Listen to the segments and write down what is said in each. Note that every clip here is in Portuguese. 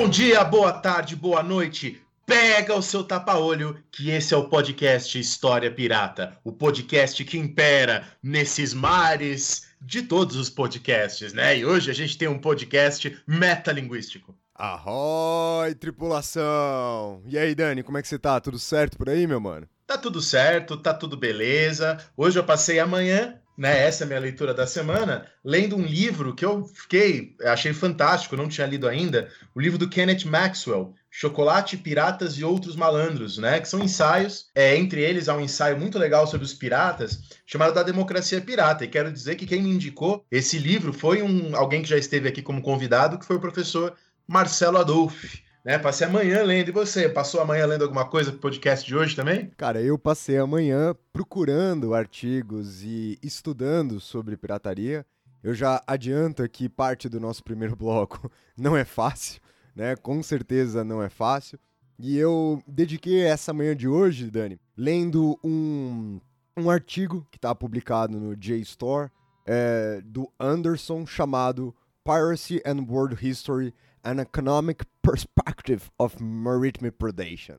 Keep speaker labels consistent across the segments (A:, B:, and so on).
A: Bom dia, boa tarde, boa noite. Pega o seu tapa-olho, que esse é o podcast História Pirata, o podcast que impera nesses mares de todos os podcasts, né? E hoje a gente tem um podcast metalinguístico.
B: Arroi, tripulação! E aí, Dani, como é que você tá? Tudo certo por aí, meu mano?
A: Tá tudo certo, tá tudo beleza. Hoje eu passei amanhã né, essa é a minha leitura da semana, lendo um livro que eu fiquei, achei fantástico, não tinha lido ainda, o livro do Kenneth Maxwell, Chocolate, Piratas e Outros Malandros, né, que são ensaios, é, entre eles há um ensaio muito legal sobre os piratas, chamado Da Democracia Pirata, e quero dizer que quem me indicou esse livro foi um, alguém que já esteve aqui como convidado, que foi o professor Marcelo Adolfi, né? Passei amanhã lendo. E você, passou amanhã lendo alguma coisa pro podcast de hoje também?
B: Cara, eu passei amanhã procurando artigos e estudando sobre pirataria. Eu já adianto aqui parte do nosso primeiro bloco não é fácil, né? Com certeza não é fácil. E eu dediquei essa manhã de hoje, Dani, lendo um, um artigo que está publicado no JSTOR é, do Anderson chamado Piracy and World History An Economic Perspective of Maritime Predation.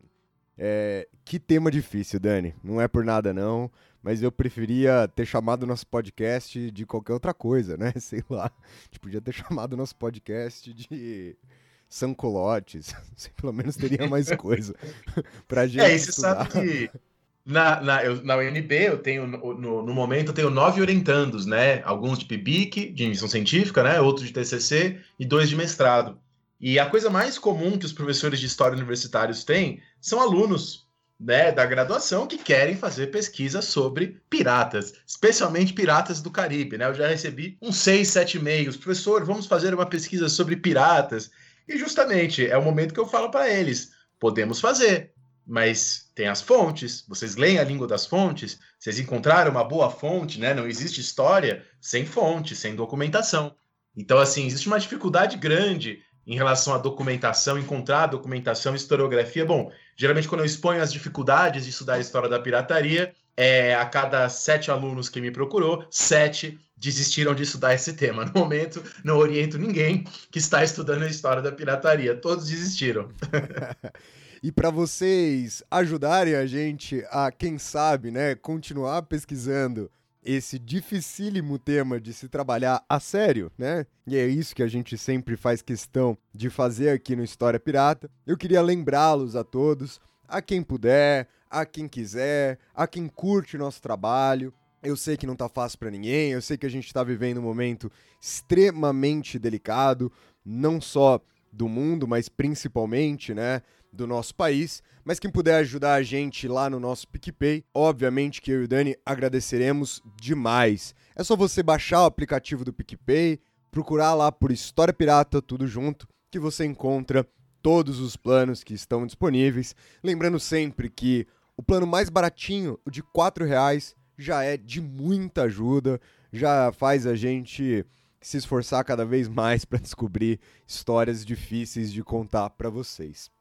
B: É, que tema difícil, Dani. Não é por nada, não. Mas eu preferia ter chamado nosso podcast de qualquer outra coisa, né? Sei lá. A gente podia ter chamado nosso podcast de Sancolotes. Pelo menos teria mais coisa pra gente.
A: É, e você sabe que na, na, eu, na UNB eu tenho, no, no, momento, eu tenho nove orientandos, né? Alguns de PIBIC, de missão científica, né? Outros de TCC e dois de mestrado. E a coisa mais comum que os professores de história universitários têm são alunos né, da graduação que querem fazer pesquisa sobre piratas, especialmente piratas do Caribe. Né? Eu já recebi uns seis, sete e-mails. Professor, vamos fazer uma pesquisa sobre piratas. E justamente é o momento que eu falo para eles: podemos fazer, mas tem as fontes. Vocês leem a língua das fontes, vocês encontraram uma boa fonte, né? Não existe história sem fonte, sem documentação. Então, assim, existe uma dificuldade grande em relação à documentação, encontrar documentação, historiografia. Bom, geralmente quando eu exponho as dificuldades de estudar a história da pirataria, é, a cada sete alunos que me procurou, sete desistiram de estudar esse tema. No momento, não oriento ninguém que está estudando a história da pirataria. Todos desistiram.
B: e para vocês ajudarem a gente a, quem sabe, né, continuar pesquisando esse dificílimo tema de se trabalhar a sério, né? E é isso que a gente sempre faz questão de fazer aqui no História Pirata. Eu queria lembrá-los a todos, a quem puder, a quem quiser, a quem curte nosso trabalho. Eu sei que não tá fácil para ninguém, eu sei que a gente está vivendo um momento extremamente delicado, não só do mundo, mas principalmente, né, do nosso país. Mas quem puder ajudar a gente lá no nosso PicPay, obviamente que eu e o Dani agradeceremos demais. É só você baixar o aplicativo do PicPay, procurar lá por História Pirata, tudo junto, que você encontra todos os planos que estão disponíveis. Lembrando sempre que o plano mais baratinho, o de R$ reais, já é de muita ajuda, já faz a gente se esforçar cada vez mais para descobrir histórias difíceis de contar para vocês.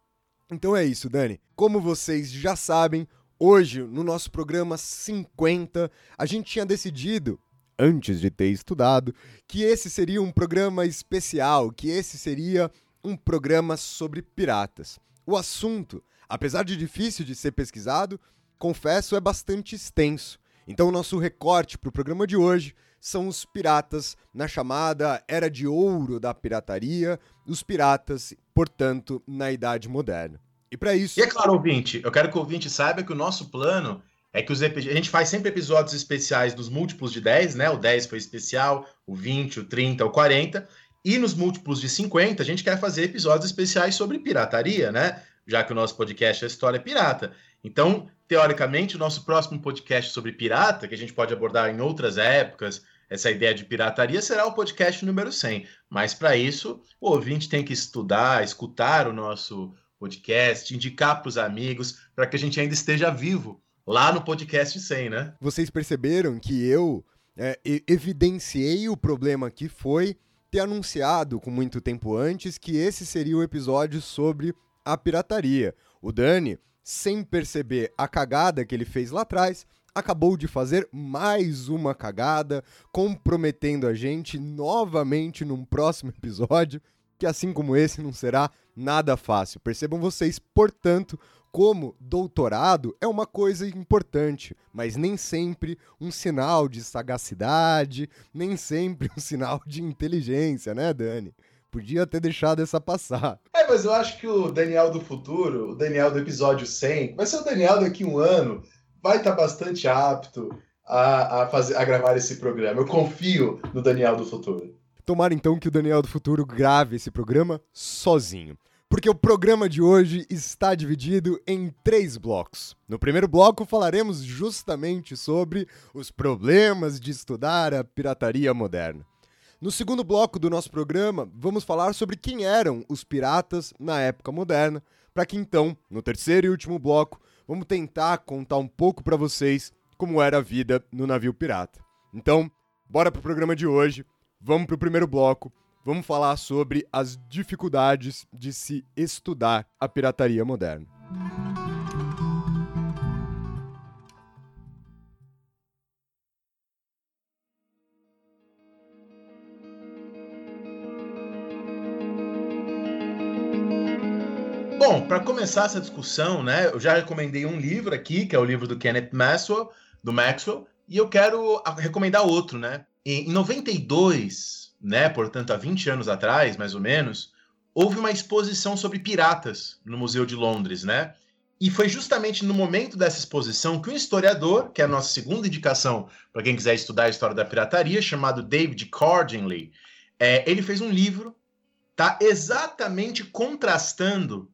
B: Então é isso, Dani. Como vocês já sabem, hoje no nosso programa 50, a gente tinha decidido antes de ter estudado, que esse seria um programa especial, que esse seria um programa sobre piratas. O assunto, apesar de difícil de ser pesquisado, confesso, é bastante extenso. Então, o nosso recorte para o programa de hoje são os piratas na chamada Era de Ouro da pirataria, os piratas, portanto, na Idade Moderna. E para isso.
A: E é claro, ouvinte, eu quero que o ouvinte saiba que o nosso plano é que os a gente faz sempre episódios especiais dos múltiplos de 10, né? O 10 foi especial, o 20, o 30, o 40. E nos múltiplos de 50, a gente quer fazer episódios especiais sobre pirataria, né? Já que o nosso podcast é História Pirata. Então, teoricamente, o nosso próximo podcast sobre pirata, que a gente pode abordar em outras épocas, essa ideia de pirataria, será o podcast número 100. Mas para isso, o ouvinte tem que estudar, escutar o nosso podcast, indicar para os amigos, para que a gente ainda esteja vivo lá no podcast 100, né?
B: Vocês perceberam que eu é, evidenciei o problema que foi ter anunciado com muito tempo antes que esse seria o episódio sobre a pirataria. O Dani, sem perceber a cagada que ele fez lá atrás, acabou de fazer mais uma cagada, comprometendo a gente novamente num próximo episódio, que assim como esse não será nada fácil. Percebam vocês, portanto, como doutorado é uma coisa importante, mas nem sempre um sinal de sagacidade, nem sempre um sinal de inteligência, né, Dani? Podia ter deixado essa passar.
A: É, mas eu acho que o Daniel do futuro, o Daniel do episódio 100, vai ser o Daniel daqui um ano, vai estar tá bastante apto a, a, fazer, a gravar esse programa. Eu confio no Daniel do futuro.
B: Tomara então que o Daniel do futuro grave esse programa sozinho. Porque o programa de hoje está dividido em três blocos. No primeiro bloco falaremos justamente sobre os problemas de estudar a pirataria moderna. No segundo bloco do nosso programa, vamos falar sobre quem eram os piratas na época moderna, para que então, no terceiro e último bloco, vamos tentar contar um pouco para vocês como era a vida no navio pirata. Então, bora pro programa de hoje. Vamos pro primeiro bloco. Vamos falar sobre as dificuldades de se estudar a pirataria moderna.
A: Bom, para começar essa discussão, né, eu já recomendei um livro aqui, que é o livro do Kenneth Maxwell, do Maxwell, e eu quero recomendar outro, né? Em 92, né, portanto, há 20 anos atrás, mais ou menos, houve uma exposição sobre piratas no Museu de Londres, né? E foi justamente no momento dessa exposição que um historiador, que é a nossa segunda indicação para quem quiser estudar a história da pirataria, chamado David Cordingley, é, ele fez um livro, tá exatamente contrastando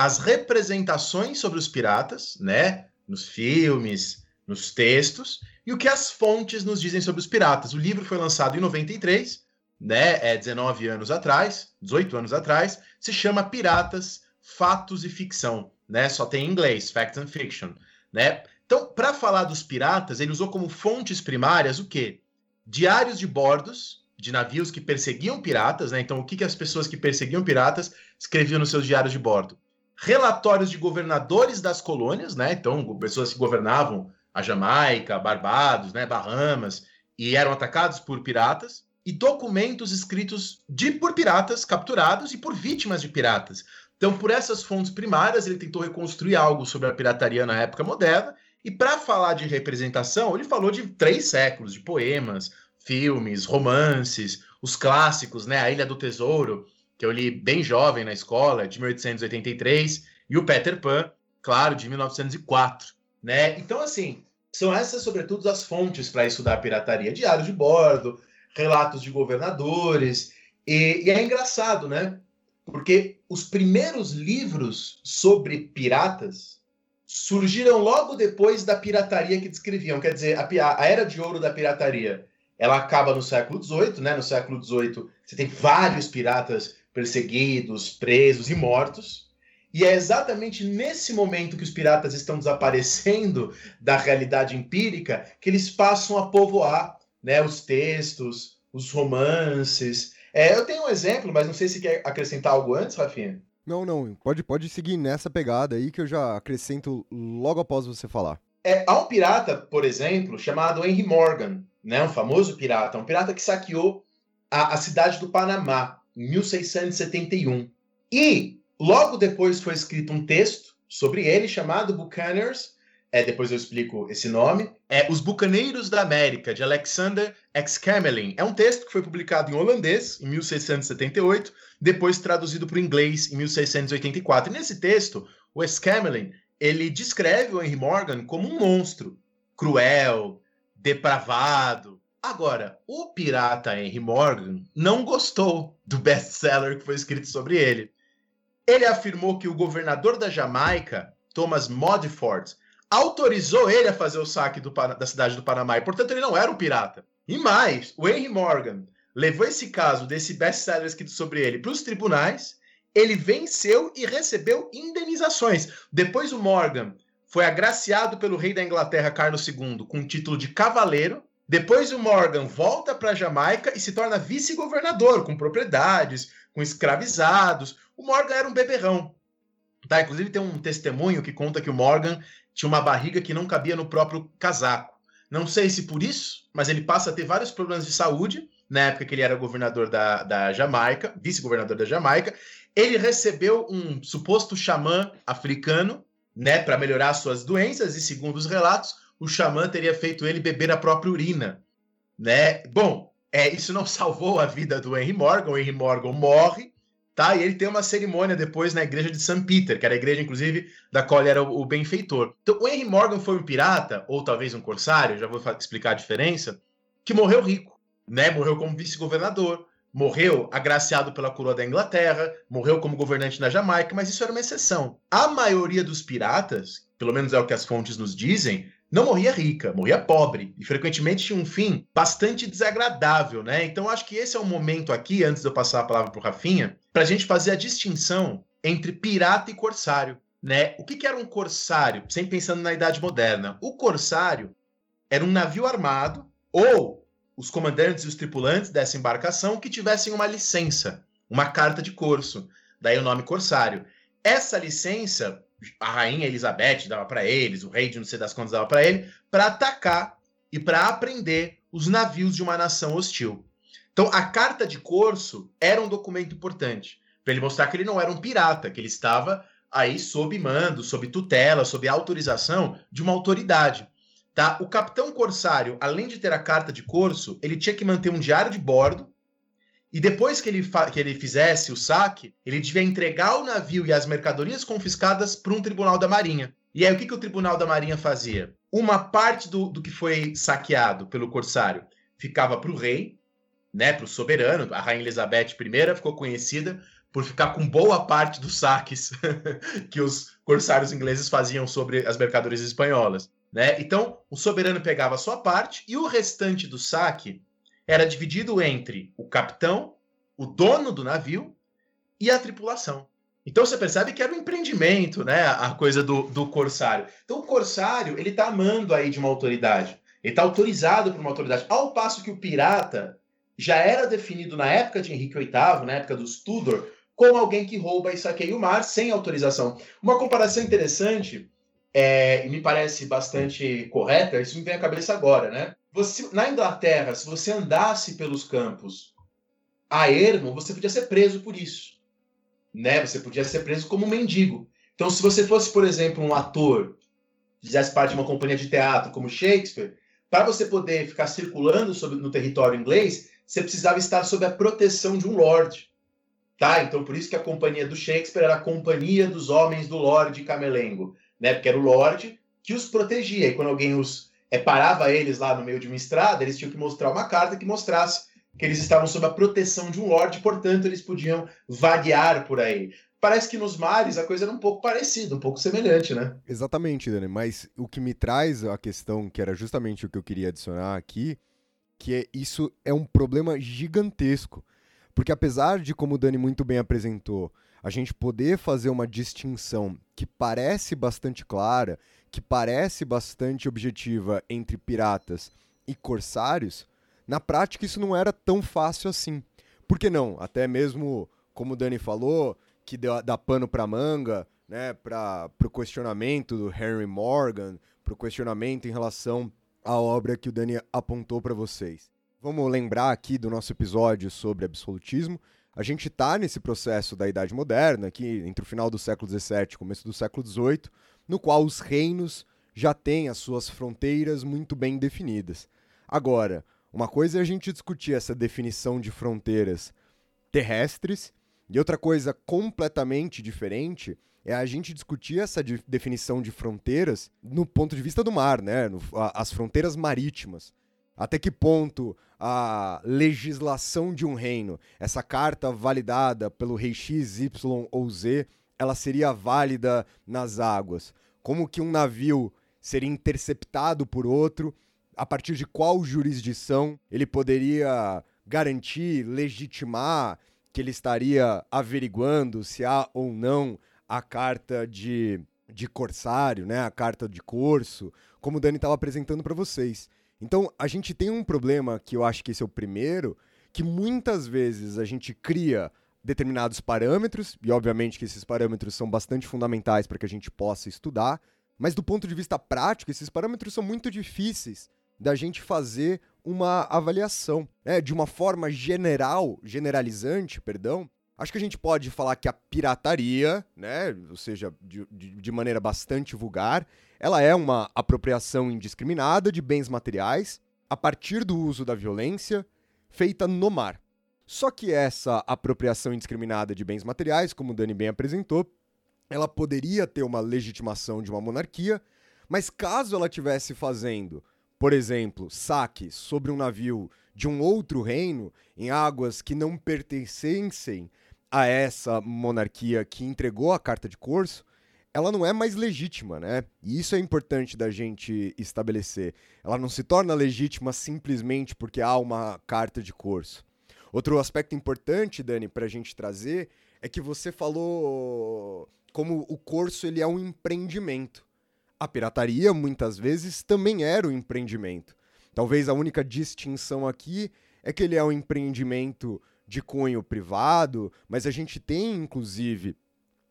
A: as representações sobre os piratas, né, nos filmes, nos textos, e o que as fontes nos dizem sobre os piratas. O livro foi lançado em 93, né, é 19 anos atrás, 18 anos atrás, se chama Piratas, Fatos e Ficção, né? Só tem em inglês, Fact and Fiction, né? Então, para falar dos piratas, ele usou como fontes primárias o quê? Diários de bordos de navios que perseguiam piratas, né? Então, o que, que as pessoas que perseguiam piratas escreviam nos seus diários de bordo? Relatórios de governadores das colônias, né? Então, pessoas que governavam a Jamaica, Barbados, né, Bahamas, e eram atacados por piratas, e documentos escritos de por piratas capturados e por vítimas de piratas. Então, por essas fontes primárias, ele tentou reconstruir algo sobre a pirataria na época moderna, e para falar de representação, ele falou de três séculos de poemas, filmes, romances, os clássicos, né? A Ilha do Tesouro, que eu li bem jovem na escola, de 1883, e o Peter Pan, claro, de 1904, né? Então, assim, são essas, sobretudo, as fontes para estudar a pirataria. Diário de bordo, relatos de governadores, e, e é engraçado, né? Porque os primeiros livros sobre piratas surgiram logo depois da pirataria que descreviam. Quer dizer, a, a era de ouro da pirataria ela acaba no século XVIII, né? No século XVIII você tem vários piratas perseguidos, presos e mortos. E é exatamente nesse momento que os piratas estão desaparecendo da realidade empírica que eles passam a povoar né, os textos, os romances. É, eu tenho um exemplo, mas não sei se quer acrescentar algo antes, Rafinha.
B: Não, não. Pode, pode seguir nessa pegada aí que eu já acrescento logo após você falar.
A: É, há um pirata, por exemplo, chamado Henry Morgan, né, um famoso pirata, um pirata que saqueou a, a cidade do Panamá 1671. E logo depois foi escrito um texto sobre ele chamado Buccaneers. É, depois eu explico esse nome. É Os Bucaneiros da América, de Alexander Excamelin. É um texto que foi publicado em holandês, em 1678, depois traduzido para o inglês em 1684. E nesse texto, o Excamelin ele descreve o Henry Morgan como um monstro, cruel, depravado, Agora, o pirata Henry Morgan não gostou do best-seller que foi escrito sobre ele. Ele afirmou que o governador da Jamaica, Thomas Modford, autorizou ele a fazer o saque do, da cidade do Panamá e, portanto, ele não era um pirata. E mais, o Henry Morgan levou esse caso desse best-seller escrito sobre ele para os tribunais, ele venceu e recebeu indenizações. Depois o Morgan foi agraciado pelo rei da Inglaterra, Carlos II, com o título de cavaleiro. Depois o Morgan volta para Jamaica e se torna vice-governador, com propriedades, com escravizados. O Morgan era um beberrão. Tá? Inclusive tem um testemunho que conta que o Morgan tinha uma barriga que não cabia no próprio casaco. Não sei se por isso, mas ele passa a ter vários problemas de saúde na época que ele era governador da, da Jamaica, vice-governador da Jamaica. Ele recebeu um suposto xamã africano, né, para melhorar suas doenças, e segundo os relatos, o xamã teria feito ele beber a própria urina, né? Bom, é, isso não salvou a vida do Henry Morgan, o Henry Morgan morre, tá? E ele tem uma cerimônia depois na igreja de St. Peter, que era a igreja, inclusive, da qual ele era o, benfeitor. Então, o Henry Morgan foi um pirata, ou talvez um corsário, já vou explicar a diferença, que morreu rico, né? Morreu como vice-governador, morreu agraciado pela coroa da Inglaterra, morreu como governante na Jamaica, mas isso era uma exceção. A maioria dos piratas, pelo menos é o que as fontes nos dizem, não morria rica, morria pobre e frequentemente tinha um fim bastante desagradável, né? Então acho que esse é o momento aqui, antes de eu passar a palavra para o Rafinha, para a gente fazer a distinção entre pirata e corsário, né? O que, que era um corsário? Sempre pensando na Idade Moderna. O corsário era um navio armado ou os comandantes e os tripulantes dessa embarcação que tivessem uma licença, uma carta de corso, daí o nome corsário. Essa licença a rainha Elizabeth dava para eles, o rei de não sei das quantas dava para ele, para atacar e para aprender os navios de uma nação hostil. Então, a carta de corso era um documento importante para ele mostrar que ele não era um pirata, que ele estava aí sob mando, sob tutela, sob autorização de uma autoridade. Tá? O capitão corsário, além de ter a carta de corso, ele tinha que manter um diário de bordo e depois que ele, que ele fizesse o saque, ele devia entregar o navio e as mercadorias confiscadas para um tribunal da Marinha. E aí, o que, que o tribunal da Marinha fazia? Uma parte do, do que foi saqueado pelo corsário ficava para o rei, né, para o soberano. A rainha Elizabeth I ficou conhecida por ficar com boa parte dos saques que os corsários ingleses faziam sobre as mercadorias espanholas. Né? Então, o soberano pegava a sua parte e o restante do saque era dividido entre o capitão, o dono do navio e a tripulação. Então você percebe que era um empreendimento, né? A coisa do, do corsário. Então o corsário, ele tá amando aí de uma autoridade. Ele tá autorizado por uma autoridade. Ao passo que o pirata já era definido na época de Henrique VIII, na época dos Tudor, como alguém que rouba e saqueia o mar sem autorização. Uma comparação interessante, é, e me parece bastante correta, isso me vem à cabeça agora, né? Você, na Inglaterra, se você andasse pelos campos a ermo, você podia ser preso por isso. Né? Você podia ser preso como um mendigo. Então, se você fosse, por exemplo, um ator, fizesse parte de uma companhia de teatro como Shakespeare, para você poder ficar circulando sobre, no território inglês, você precisava estar sob a proteção de um lord. Tá? Então, por isso que a companhia do Shakespeare era a companhia dos homens do Lord Camelengo, né? Porque era o Lord que os protegia. E quando alguém os é, parava eles lá no meio de uma estrada, eles tinham que mostrar uma carta que mostrasse que eles estavam sob a proteção de um lord, portanto eles podiam vaguear por aí. Parece que nos mares a coisa era um pouco parecida, um pouco semelhante, né?
B: Exatamente, Dani, mas o que me traz a questão, que era justamente o que eu queria adicionar aqui, que é, isso é um problema gigantesco. Porque apesar de, como o Dani muito bem apresentou, a gente poder fazer uma distinção que parece bastante clara que parece bastante objetiva entre piratas e corsários, na prática isso não era tão fácil assim. Por que não? Até mesmo, como o Dani falou, que deu, dá pano para manga, né, para o questionamento do Henry Morgan, para o questionamento em relação à obra que o Dani apontou para vocês. Vamos lembrar aqui do nosso episódio sobre absolutismo. A gente está nesse processo da Idade Moderna, aqui entre o final do século XVII e começo do século XVIII, no qual os reinos já têm as suas fronteiras muito bem definidas. Agora, uma coisa é a gente discutir essa definição de fronteiras terrestres, e outra coisa completamente diferente é a gente discutir essa de definição de fronteiras no ponto de vista do mar, né? No, a, as fronteiras marítimas. Até que ponto a legislação de um reino, essa carta validada pelo rei X, Y ou Z, ela seria válida nas águas? Como que um navio seria interceptado por outro a partir de qual jurisdição ele poderia garantir, legitimar que ele estaria averiguando se há ou não a carta de, de corsário, né, a carta de corso, como o Dani estava apresentando para vocês. Então, a gente tem um problema que eu acho que esse é o primeiro, que muitas vezes a gente cria determinados parâmetros, e obviamente que esses parâmetros são bastante fundamentais para que a gente possa estudar, mas do ponto de vista prático, esses parâmetros são muito difíceis da gente fazer uma avaliação. Né? De uma forma general, generalizante, perdão, acho que a gente pode falar que a pirataria, né, ou seja, de, de, maneira bastante vulgar, ela é uma apropriação indiscriminada de bens materiais a partir do uso da violência feita no mar. Só que essa apropriação indiscriminada de bens materiais, como o Dani bem apresentou, ela poderia ter uma legitimação de uma monarquia, mas caso ela tivesse fazendo, por exemplo, saques sobre um navio de um outro reino em águas que não pertencessem a essa monarquia que entregou a carta de corso, ela não é mais legítima, né? E isso é importante da gente estabelecer. Ela não se torna legítima simplesmente porque há uma carta de corso. Outro aspecto importante, Dani, para a gente trazer é que você falou como o curso ele é um empreendimento. A pirataria muitas vezes também era um empreendimento. Talvez a única distinção aqui é que ele é um empreendimento de cunho privado, mas a gente tem inclusive,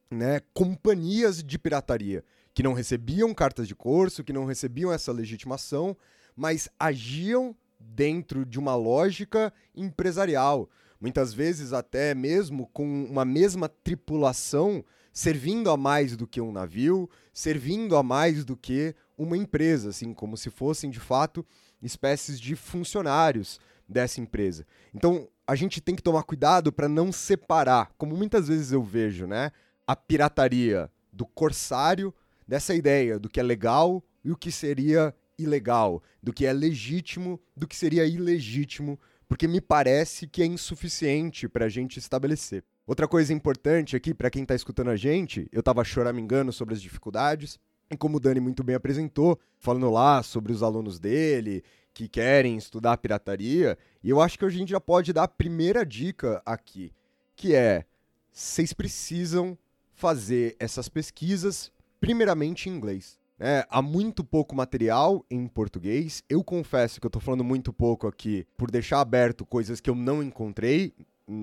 B: né, companhias de pirataria que não recebiam cartas de curso, que não recebiam essa legitimação, mas agiam dentro de uma lógica empresarial. Muitas vezes, até mesmo com uma mesma tripulação, servindo a mais do que um navio, servindo a mais do que uma empresa, assim, como se fossem de fato espécies de funcionários dessa empresa. Então, a gente tem que tomar cuidado para não separar, como muitas vezes eu vejo, né, a pirataria do corsário dessa ideia do que é legal e o que seria ilegal, do que é legítimo, do que seria ilegítimo, porque me parece que é insuficiente para a gente estabelecer. Outra coisa importante aqui, para quem está escutando a gente, eu estava choramingando sobre as dificuldades, e como o Dani muito bem apresentou, falando lá sobre os alunos dele que querem estudar pirataria, e eu acho que a gente já pode dar a primeira dica aqui, que é: vocês precisam fazer essas pesquisas primeiramente em inglês. É, há muito pouco material em português. Eu confesso que eu estou falando muito pouco aqui por deixar aberto coisas que eu não encontrei.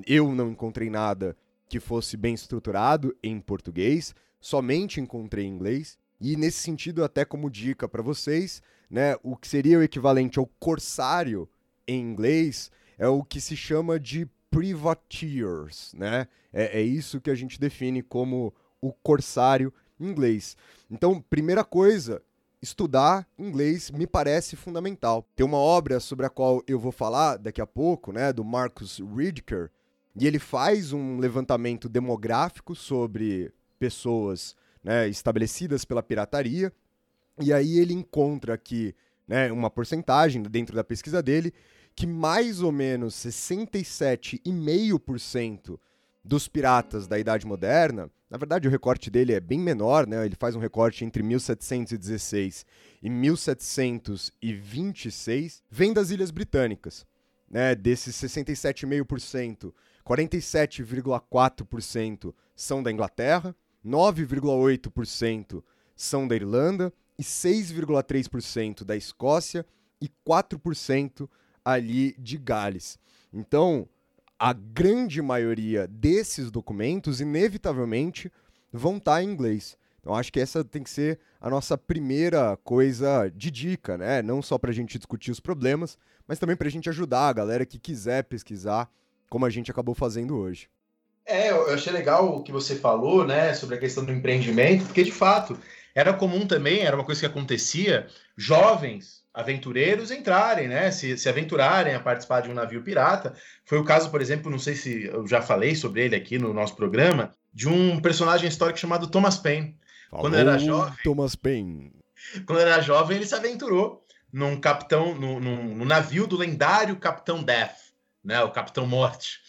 B: Eu não encontrei nada que fosse bem estruturado em português, somente encontrei em inglês. E nesse sentido, até como dica para vocês, né, o que seria o equivalente ao corsário em inglês é o que se chama de privateers, né? É, é isso que a gente define como o corsário inglês. Então, primeira coisa, estudar inglês me parece fundamental. Tem uma obra sobre a qual eu vou falar daqui a pouco, né, do Marcus Ridker, e ele faz um levantamento demográfico sobre pessoas né, estabelecidas pela pirataria, e aí ele encontra aqui né, uma porcentagem dentro da pesquisa dele que mais ou menos 67,5% dos piratas da Idade Moderna, na verdade o recorte dele é bem menor, né? Ele faz um recorte entre 1716 e 1726, vem das Ilhas Britânicas, né? Desses 67,5%, 47,4% são da Inglaterra, 9,8% são da Irlanda e 6,3% da Escócia e 4% ali de Gales. Então, a grande maioria desses documentos, inevitavelmente, vão estar tá em inglês. Então, acho que essa tem que ser a nossa primeira coisa de dica, né? Não só para a gente discutir os problemas, mas também para a gente ajudar a galera que quiser pesquisar, como a gente acabou fazendo hoje.
A: É, eu achei legal o que você falou, né, sobre a questão do empreendimento, porque de fato era comum também, era uma coisa que acontecia, jovens aventureiros entrarem, né? Se, se aventurarem a participar de um navio pirata. Foi o caso, por exemplo, não sei se eu já falei sobre ele aqui no nosso programa, de um personagem histórico chamado Thomas Paine.
B: Falou quando era jovem. Thomas Paine.
A: Quando era jovem, ele se aventurou num capitão, no, no, no navio do lendário Capitão Death, né? O Capitão Morte.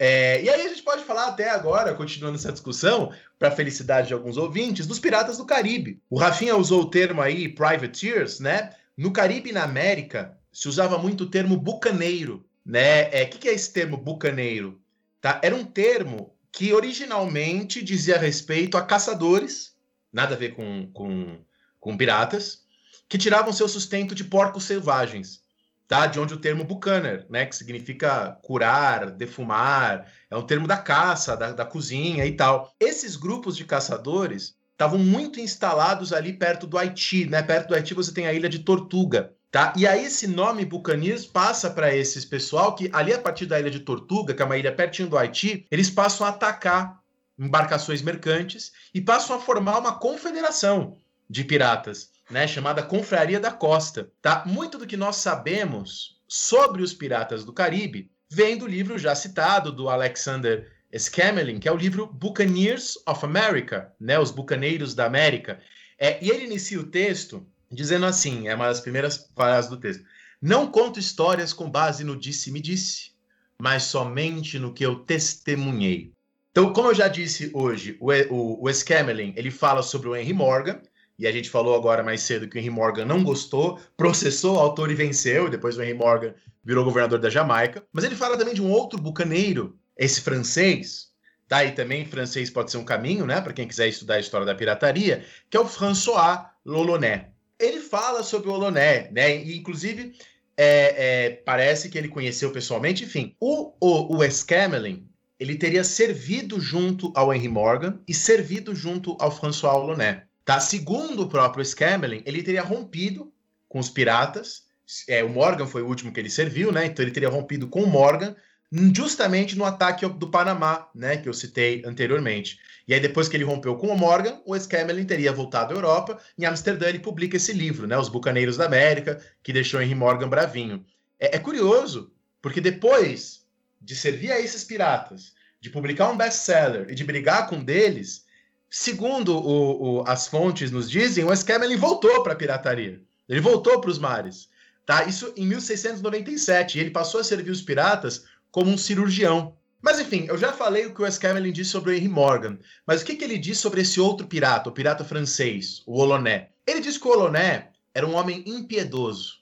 A: É, e aí a gente pode falar até agora, continuando essa discussão, para felicidade de alguns ouvintes, dos piratas do Caribe. O Rafinha usou o termo aí, privateers, né? No Caribe e na América se usava muito o termo bucaneiro, né? O é, que, que é esse termo bucaneiro? Tá? Era um termo que originalmente dizia respeito a caçadores, nada a ver com, com, com piratas, que tiravam seu sustento de porcos selvagens tá? De onde o termo bucaner, né? Que significa curar, defumar, é um termo da caça, da, da cozinha e tal. Esses grupos de caçadores estavam muito instalados ali perto do Haiti, né? Perto do Haiti você tem a ilha de Tortuga, tá? E aí esse nome Buccaneers passa para esses pessoal que ali a partir da ilha de Tortuga, que é uma ilha pertinho do Haiti, eles passam a atacar embarcações mercantes e passam a formar uma confederação de piratas né, chamada Confraria da Costa. Tá? Muito do que nós sabemos sobre os piratas do Caribe vem do livro já citado do Alexander Scamelin, que é o livro Buccaneers of America, né, os Bucaneiros da América. É, e ele inicia o texto dizendo assim, é uma das primeiras frases do texto: Não conto histórias com base no disse-me-disse, mas somente no que eu testemunhei. Então, como eu já disse hoje, o, o, o Scamelin, ele fala sobre o Henry Morgan, e a gente falou agora mais cedo que o Henry Morgan não gostou, processou o autor e venceu, e depois o Henry Morgan virou governador da Jamaica. Mas ele fala também de um outro bucaneiro, esse francês, tá? E também francês pode ser um caminho, né, para quem quiser estudar a história da pirataria, que é o François Loloné. Ele fala sobre o Loloné, né, e inclusive é, é, parece que ele conheceu pessoalmente, enfim. O, o, o Escamelin, ele teria servido junto ao Henry Morgan e servido junto ao François Loloné. Tá? Segundo o próprio Scamelin, ele teria rompido com os piratas. É, o Morgan foi o último que ele serviu, né? Então ele teria rompido com o Morgan justamente no ataque do Panamá, né, que eu citei anteriormente. E aí depois que ele rompeu com o Morgan, o Scamelin teria voltado à Europa. Em Amsterdã ele publica esse livro, né, Os Bucaneiros da América, que deixou Henry Morgan bravinho. É, é curioso, porque depois de servir a esses piratas, de publicar um best-seller e de brigar com deles, segundo o, o, as fontes nos dizem, o Escamelin voltou para a pirataria. Ele voltou para os mares. Tá? Isso em 1697. E ele passou a servir os piratas como um cirurgião. Mas enfim, eu já falei o que o Escamelin disse sobre o Henry Morgan. Mas o que, que ele disse sobre esse outro pirata, o pirata francês, o Oloné? Ele disse que o Oloné era um homem impiedoso.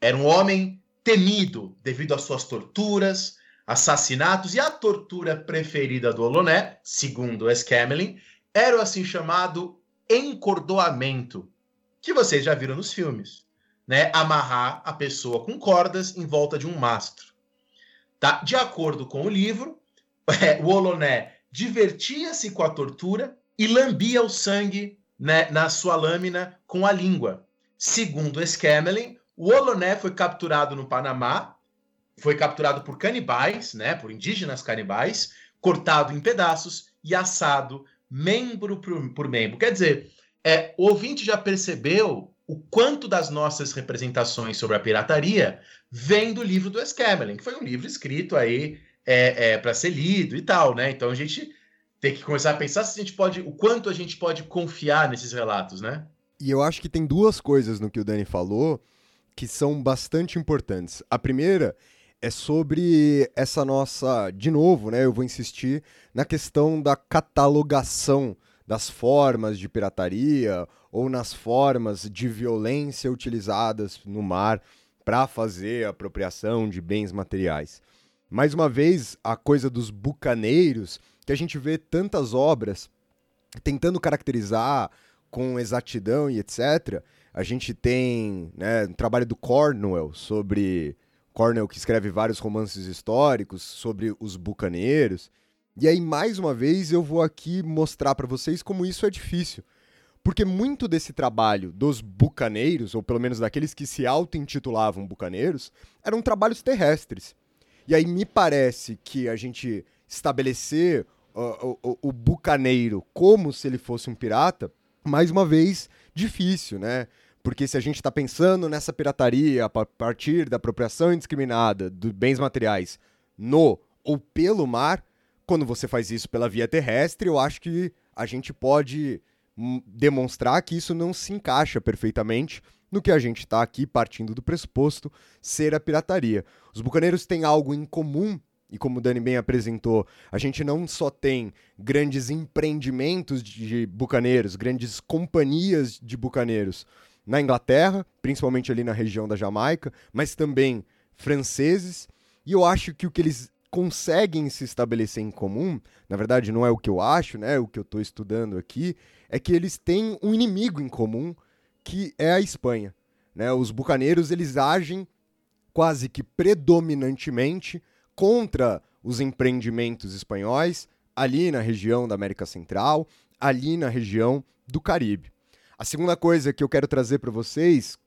A: Era um homem temido devido às suas torturas, assassinatos e a tortura preferida do Oloné, segundo o Escamelin, era o assim chamado encordoamento, que vocês já viram nos filmes, né? Amarrar a pessoa com cordas em volta de um mastro. Tá? De acordo com o livro, é, o Oloné divertia-se com a tortura e lambia o sangue né, na sua lâmina com a língua. Segundo Scamelin, o Oloné foi capturado no Panamá, foi capturado por canibais, né, por indígenas canibais, cortado em pedaços e assado membro por, por membro. Quer dizer, é, o ouvinte já percebeu o quanto das nossas representações sobre a pirataria vem do livro do Escamelin, que foi um livro escrito aí é, é, para ser lido e tal, né? Então a gente tem que começar a pensar se a gente pode, o quanto a gente pode confiar nesses relatos, né?
B: E eu acho que tem duas coisas no que o Dani falou que são bastante importantes. A primeira é sobre essa nossa, de novo, né? Eu vou insistir na questão da catalogação das formas de pirataria ou nas formas de violência utilizadas no mar para fazer apropriação de bens materiais. Mais uma vez, a coisa dos bucaneiros, que a gente vê tantas obras tentando caracterizar com exatidão e etc. A gente tem né, um trabalho do Cornwell sobre Cornell que escreve vários romances históricos sobre os bucaneiros. E aí, mais uma vez, eu vou aqui mostrar para vocês como isso é difícil. Porque muito desse trabalho dos bucaneiros, ou pelo menos daqueles que se auto-intitulavam bucaneiros, eram trabalhos terrestres. E aí me parece que a gente estabelecer uh, o, o bucaneiro como se ele fosse um pirata, mais uma vez, difícil, né? Porque se a gente está pensando nessa pirataria a partir da apropriação indiscriminada de bens materiais no ou pelo mar, quando você faz isso pela via terrestre, eu acho que a gente pode demonstrar que isso não se encaixa perfeitamente no que a gente está aqui partindo do pressuposto ser a pirataria. Os bucaneiros têm algo em comum e como o Dani bem apresentou, a gente não só tem grandes empreendimentos de bucaneiros, grandes companhias de bucaneiros, na Inglaterra, principalmente ali na região da Jamaica, mas também franceses. E eu acho que o que eles conseguem se estabelecer em comum, na verdade não é o que eu acho, né, o que eu estou estudando aqui, é que eles têm um inimigo em comum, que é a Espanha. Né? Os bucaneiros eles agem quase que predominantemente contra os empreendimentos espanhóis ali na região da América Central, ali na região do Caribe. A segunda coisa que eu quero trazer para vocês,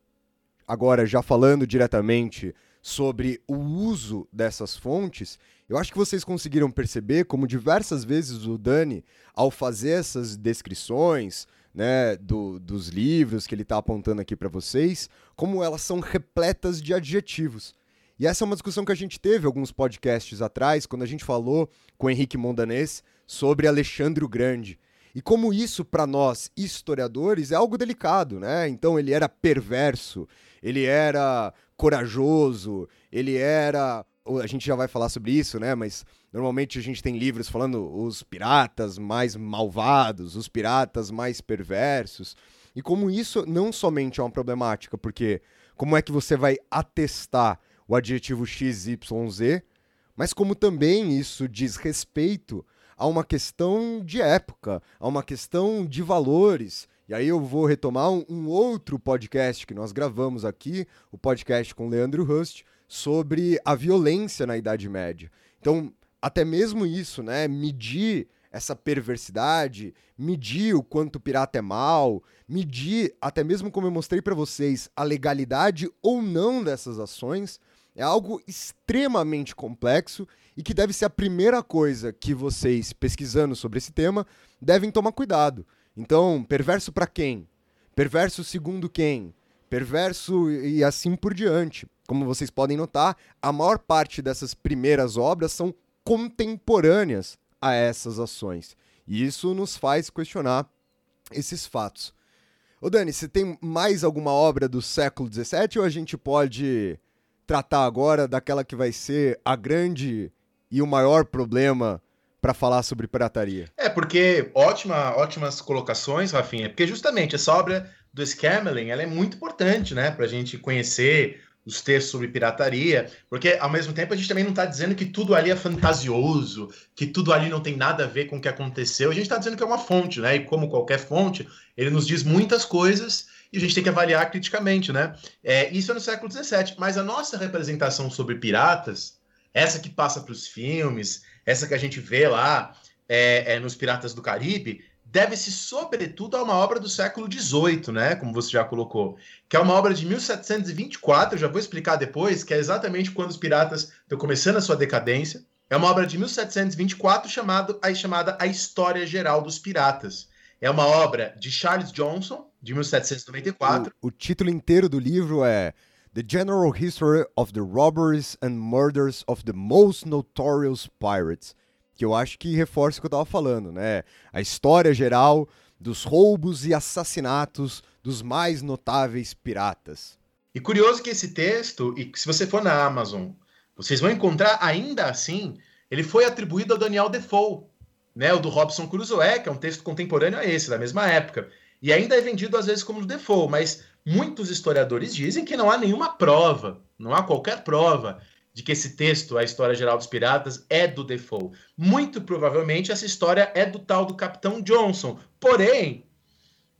B: agora já falando diretamente sobre o uso dessas fontes, eu acho que vocês conseguiram perceber como diversas vezes o Dani, ao fazer essas descrições né, do, dos livros que ele está apontando aqui para vocês, como elas são repletas de adjetivos. E essa é uma discussão que a gente teve alguns podcasts atrás, quando a gente falou com o Henrique Mondanês sobre Alexandre o Grande. E como isso, para nós historiadores, é algo delicado, né? Então ele era perverso, ele era corajoso, ele era. A gente já vai falar sobre isso, né? Mas normalmente a gente tem livros falando os piratas mais malvados, os piratas mais perversos. E como isso não somente é uma problemática, porque como é que você vai atestar o adjetivo XYZ, mas como também isso diz respeito a uma questão de época, a uma questão de valores. E aí eu vou retomar um, um outro podcast que nós gravamos aqui, o podcast com Leandro Rust, sobre a violência na Idade Média. Então, até mesmo isso, né? Medir essa perversidade, medir o quanto o pirata é mal, medir, até mesmo como eu mostrei para vocês, a legalidade ou não dessas ações, é algo extremamente complexo e que deve ser a primeira coisa que vocês, pesquisando sobre esse tema, devem tomar cuidado. Então, perverso para quem? Perverso segundo quem? Perverso e assim por diante. Como vocês podem notar, a maior parte dessas primeiras obras são contemporâneas a essas ações. E isso nos faz questionar esses fatos. Ô Dani, você tem mais alguma obra do século XVII ou a gente pode tratar agora daquela que vai ser a grande e o maior problema para falar sobre pirataria.
A: É, porque ótima, ótimas colocações, Rafinha, porque justamente essa obra do Scamelin, ela é muito importante, né, a gente conhecer os textos sobre pirataria, porque ao mesmo tempo a gente também não está dizendo que tudo ali é fantasioso, que tudo ali não tem nada a ver com o que aconteceu, a gente está dizendo que é uma fonte, né, e como qualquer fonte, ele nos diz muitas coisas e a gente tem que avaliar criticamente, né? É, isso é no século XVII, mas a nossa representação sobre piratas, essa que passa para os filmes, essa que a gente vê lá é, é, nos Piratas do Caribe, deve-se sobretudo a uma obra do século XVIII, né? Como você já colocou, que é uma obra de 1724, eu já vou explicar depois, que é exatamente quando os piratas estão começando a sua decadência. É uma obra de 1724 chamado, aí chamada A História Geral dos Piratas. É uma obra de Charles Johnson, de 1794.
B: O, o título inteiro do livro é The General History of the Robberies and Murders of the Most Notorious Pirates. Que eu acho que reforça o que eu estava falando, né? A história geral dos roubos e assassinatos dos mais notáveis piratas.
A: E curioso que esse texto, e se você for na Amazon, vocês vão encontrar ainda assim, ele foi atribuído ao Daniel Defoe, né, o do Robson Crusoe, que é um texto contemporâneo a esse, da mesma época. E ainda é vendido às vezes como do Defoe, mas muitos historiadores dizem que não há nenhuma prova, não há qualquer prova de que esse texto, a História Geral dos Piratas, é do Defoe. Muito provavelmente essa história é do tal do Capitão Johnson. Porém,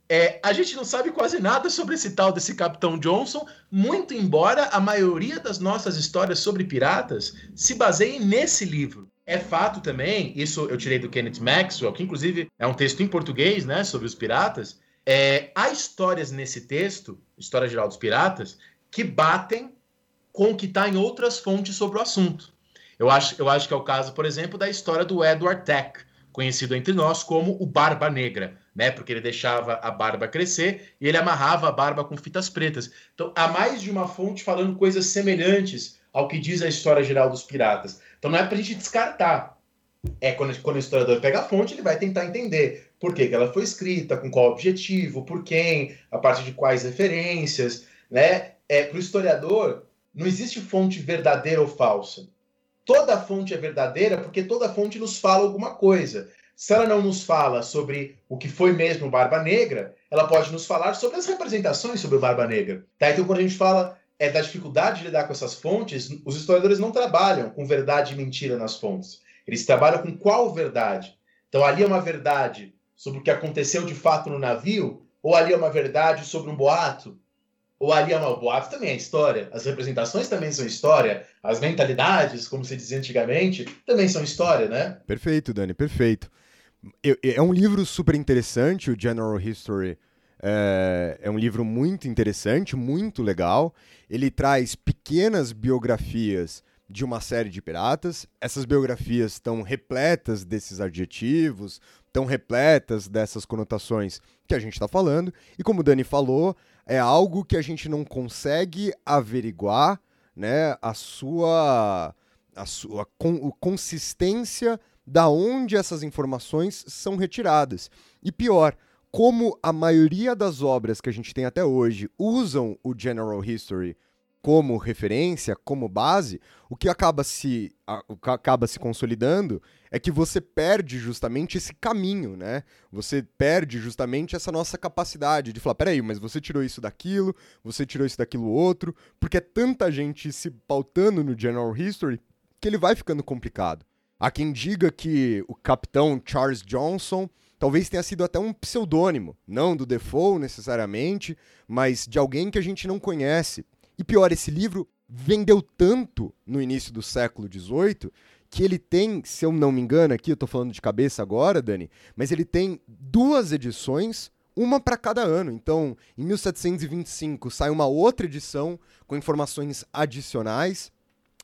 A: é, a gente não sabe quase nada sobre esse tal desse Capitão Johnson, muito embora a maioria das nossas histórias sobre piratas se baseiem nesse livro. É fato também, isso eu tirei do Kenneth Maxwell, que inclusive é um texto em português, né, sobre os piratas. É, há histórias nesse texto, História Geral dos Piratas, que batem com o que está em outras fontes sobre o assunto. Eu acho, eu acho que é o caso, por exemplo, da história do Edward Teck, conhecido entre nós como o Barba Negra, né? Porque ele deixava a barba crescer e ele amarrava a barba com fitas pretas. Então, há mais de uma fonte falando coisas semelhantes ao que diz a história geral dos piratas. Então não é para a gente descartar. É quando, quando o historiador pega a fonte, ele vai tentar entender por que, que ela foi escrita, com qual objetivo, por quem, a partir de quais referências. Né? É, para o historiador, não existe fonte verdadeira ou falsa. Toda fonte é verdadeira porque toda fonte nos fala alguma coisa. Se ela não nos fala sobre o que foi mesmo Barba Negra, ela pode nos falar sobre as representações sobre o Barba Negra. Tá? Então, quando a gente fala é da dificuldade de lidar com essas fontes, os historiadores não trabalham com verdade e mentira nas fontes. Eles trabalham com qual verdade. Então, ali é uma verdade sobre o que aconteceu de fato no navio, ou ali é uma verdade sobre um boato, ou ali é uma boato também é história. As representações também são história. As mentalidades, como se dizia antigamente, também são história, né?
B: Perfeito, Dani, perfeito. É um livro super interessante, o General History. É, é um livro muito interessante, muito legal. Ele traz pequenas biografias de uma série de piratas. Essas biografias estão repletas desses adjetivos, estão repletas dessas conotações que a gente está falando. E como o Dani falou, é algo que a gente não consegue averiguar né, a sua, a sua con consistência da onde essas informações são retiradas. E pior, como a maioria das obras que a gente tem até hoje usam o General History como referência, como base, o que acaba se, o que acaba se consolidando é que você perde justamente esse caminho, né? Você perde justamente essa nossa capacidade de falar, peraí, mas você tirou isso daquilo, você tirou isso daquilo outro, porque é tanta gente se pautando no General History que ele vai ficando complicado. Há quem diga que o capitão Charles Johnson talvez tenha sido até um pseudônimo, não do Defoe necessariamente, mas de alguém que a gente não conhece, e pior, esse livro vendeu tanto no início do século XVIII que ele tem, se eu não me engano aqui, eu estou falando de cabeça agora, Dani, mas ele tem duas edições, uma para cada ano. Então, em 1725 sai uma outra edição com informações adicionais.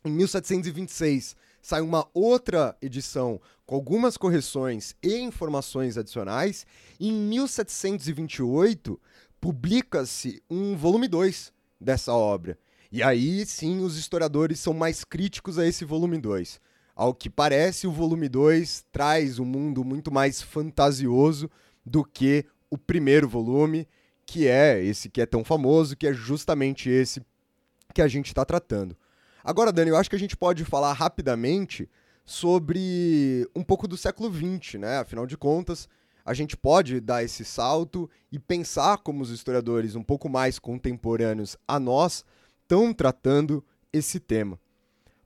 B: Em 1726 sai uma outra edição com algumas correções e informações adicionais. E em 1728 publica-se um volume 2 dessa obra. E aí sim os historiadores são mais críticos a esse volume 2. Ao que parece, o volume 2 traz um mundo muito mais fantasioso do que o primeiro volume, que é esse que é tão famoso, que é justamente esse que a gente está tratando. Agora, Dani, eu acho que a gente pode falar rapidamente sobre um pouco do século XX, né? Afinal de contas, a gente pode dar esse salto e pensar como os historiadores um pouco mais contemporâneos a nós estão tratando esse tema.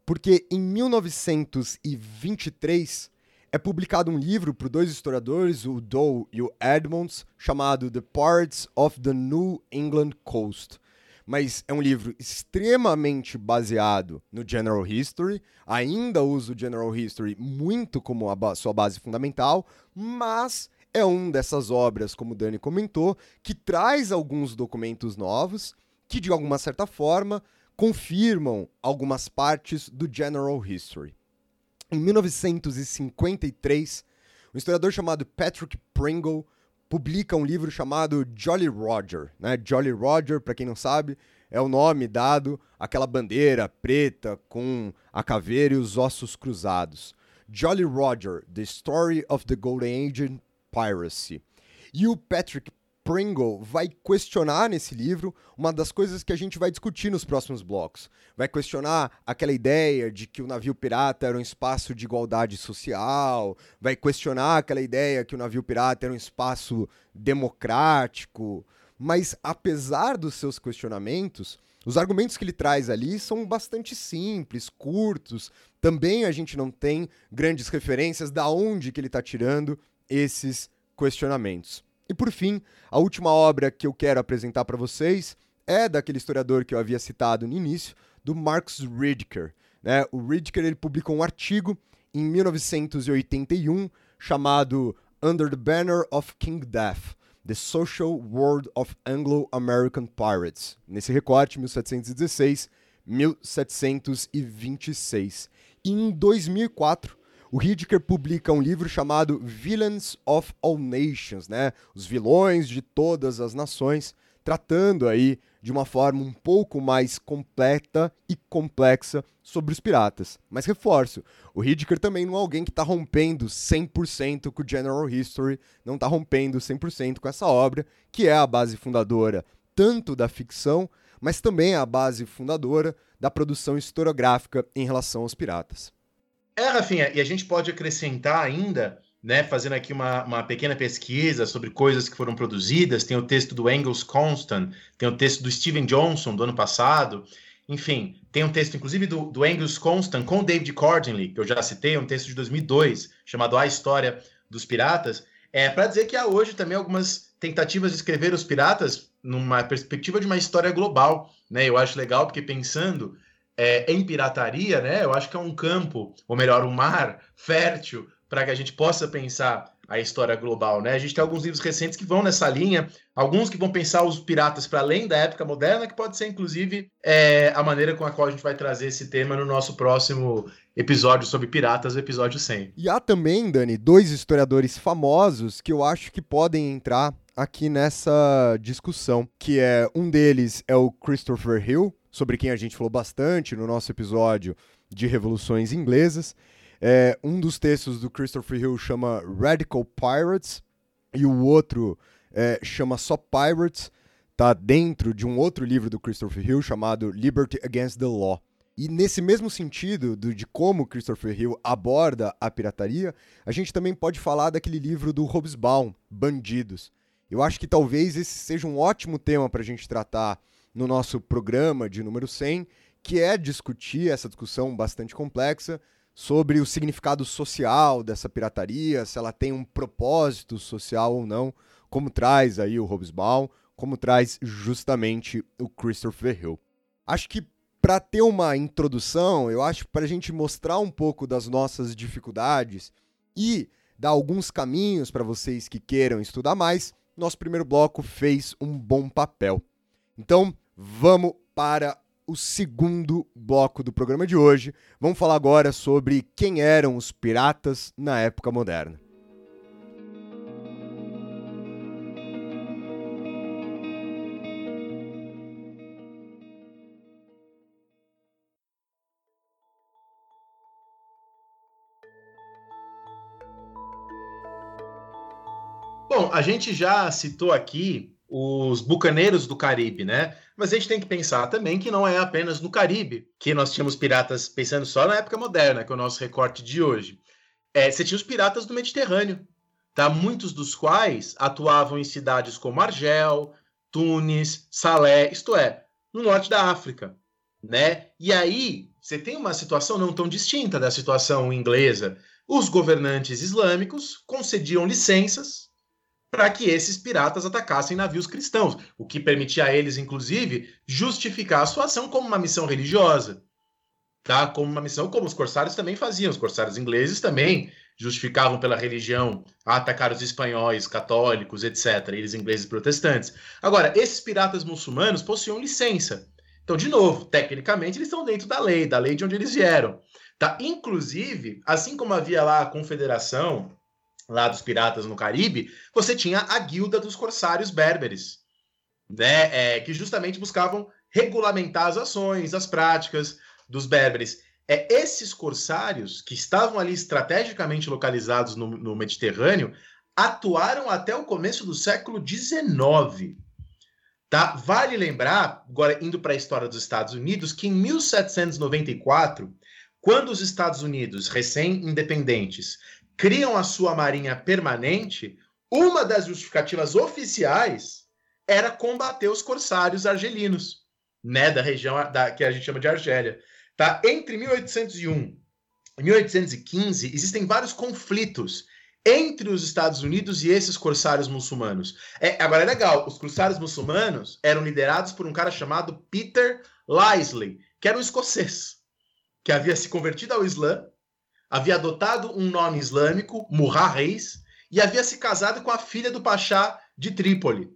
B: Porque em 1923 é publicado um livro por dois historiadores, o Doe e o Edmonds, chamado The Parts of the New England Coast. Mas é um livro extremamente baseado no General History, ainda usa o General History muito como a sua base fundamental, mas é um dessas obras, como o Dani comentou, que traz alguns documentos novos que, de alguma certa forma, confirmam algumas partes do General History. Em 1953, um historiador chamado Patrick Pringle publica um livro chamado Jolly Roger. Né? Jolly Roger, para quem não sabe, é o nome dado àquela bandeira preta com a caveira e os ossos cruzados. Jolly Roger, The Story of the Golden Age Piracy. E o Patrick Pringle vai questionar nesse livro uma das coisas que a gente vai discutir nos próximos blocos. Vai questionar aquela ideia de que o navio pirata era um espaço de igualdade social, vai questionar aquela ideia que o navio pirata era um espaço democrático. Mas apesar dos seus questionamentos, os argumentos que ele traz ali são bastante simples, curtos. Também a gente não tem grandes referências da onde que ele está tirando esses questionamentos. E por fim, a última obra que eu quero apresentar para vocês é daquele historiador que eu havia citado no início, do Marcus Ridker. Né? O Ridker ele publicou um artigo em 1981 chamado Under the Banner of King Death, The Social World of Anglo-American Pirates, nesse recorte 1716-1726. E em 2004, o Ridker publica um livro chamado Villains of All Nations, né? Os vilões de todas as nações, tratando aí de uma forma um pouco mais completa e complexa sobre os piratas. Mas reforço, o Ridker também não é alguém que está rompendo 100% com o General History, não está rompendo 100% com essa obra, que é a base fundadora tanto da ficção, mas também é a base fundadora da produção historiográfica em relação aos piratas.
A: É, Rafinha, e a gente pode acrescentar ainda né, fazendo aqui uma, uma pequena pesquisa sobre coisas que foram produzidas, tem o texto do Angus Constant, tem o texto do Steven Johnson do ano passado, enfim, tem um texto, inclusive, do, do Angus Constant com David Cordingley, que eu já citei, um texto de 2002, chamado A História dos Piratas, é para dizer que há hoje também algumas tentativas de escrever os piratas numa perspectiva de uma história global, né? Eu acho legal porque pensando é, em pirataria, né? Eu acho que é um campo, ou melhor, um mar fértil para que a gente possa pensar a história global, né? A gente tem alguns livros recentes que vão nessa linha, alguns que vão pensar os piratas para além da época moderna, que pode ser inclusive é, a maneira com a qual a gente vai trazer esse tema no nosso próximo episódio sobre piratas, o episódio 100.
B: E há também, Dani, dois historiadores famosos que eu acho que podem entrar aqui nessa discussão, que é um deles é o Christopher Hill, sobre quem a gente falou bastante no nosso episódio de revoluções inglesas. É, um dos textos do Christopher Hill chama Radical Pirates e o outro é, chama só Pirates, tá dentro de um outro livro do Christopher Hill chamado Liberty Against the Law. E nesse mesmo sentido do, de como Christopher Hill aborda a pirataria, a gente também pode falar daquele livro do Hobsbawm, Bandidos. Eu acho que talvez esse seja um ótimo tema para a gente tratar no nosso programa de número 100, que é discutir essa discussão bastante complexa sobre o significado social dessa pirataria, se ela tem um propósito social ou não, como traz aí o Hobsbawm, como traz justamente o Christopher Hill. Acho que para ter uma introdução, eu acho para a gente mostrar um pouco das nossas dificuldades e dar alguns caminhos para vocês que queiram estudar mais, nosso primeiro bloco fez um bom papel. Então, vamos para o segundo bloco do programa de hoje. Vamos falar agora sobre quem eram os piratas na época moderna.
A: Bom, a gente já citou aqui os bucaneiros do Caribe, né? Mas a gente tem que pensar também que não é apenas no Caribe que nós tínhamos piratas, pensando só na época moderna, que é o nosso recorte de hoje. É, você tinha os piratas do Mediterrâneo, tá? muitos dos quais atuavam em cidades como Argel, Tunis, Salé, isto é, no norte da África. Né? E aí você tem uma situação não tão distinta da situação inglesa. Os governantes islâmicos concediam licenças para que esses piratas atacassem navios cristãos, o que permitia a eles, inclusive, justificar a sua ação como uma missão religiosa, tá? Como uma missão como os corsários também faziam. Os corsários ingleses também justificavam pela religião atacar os espanhóis, católicos, etc. Eles ingleses protestantes. Agora, esses piratas muçulmanos possuíam licença. Então, de novo, tecnicamente eles estão dentro da lei, da lei de onde eles vieram. Tá? Inclusive, assim como havia lá a confederação lá dos piratas no Caribe, você tinha a guilda dos corsários berberes, né, é, que justamente buscavam regulamentar as ações, as práticas dos berberes. É, esses corsários, que estavam ali estrategicamente localizados no, no Mediterrâneo, atuaram até o começo do século XIX. Tá? Vale lembrar, agora indo para a história dos Estados Unidos, que em 1794, quando os Estados Unidos, recém-independentes, criam a sua marinha permanente, uma das justificativas oficiais era combater os corsários argelinos, né, da região da, que a gente chama de Argélia. Tá? Entre 1801 e 1815, existem vários conflitos entre os Estados Unidos e esses corsários muçulmanos. É, agora é legal, os corsários muçulmanos eram liderados por um cara chamado Peter Lisley, que era um escocês, que havia se convertido ao Islã havia adotado um nome islâmico, Murra Reis, e havia se casado com a filha do Pachá de Trípoli,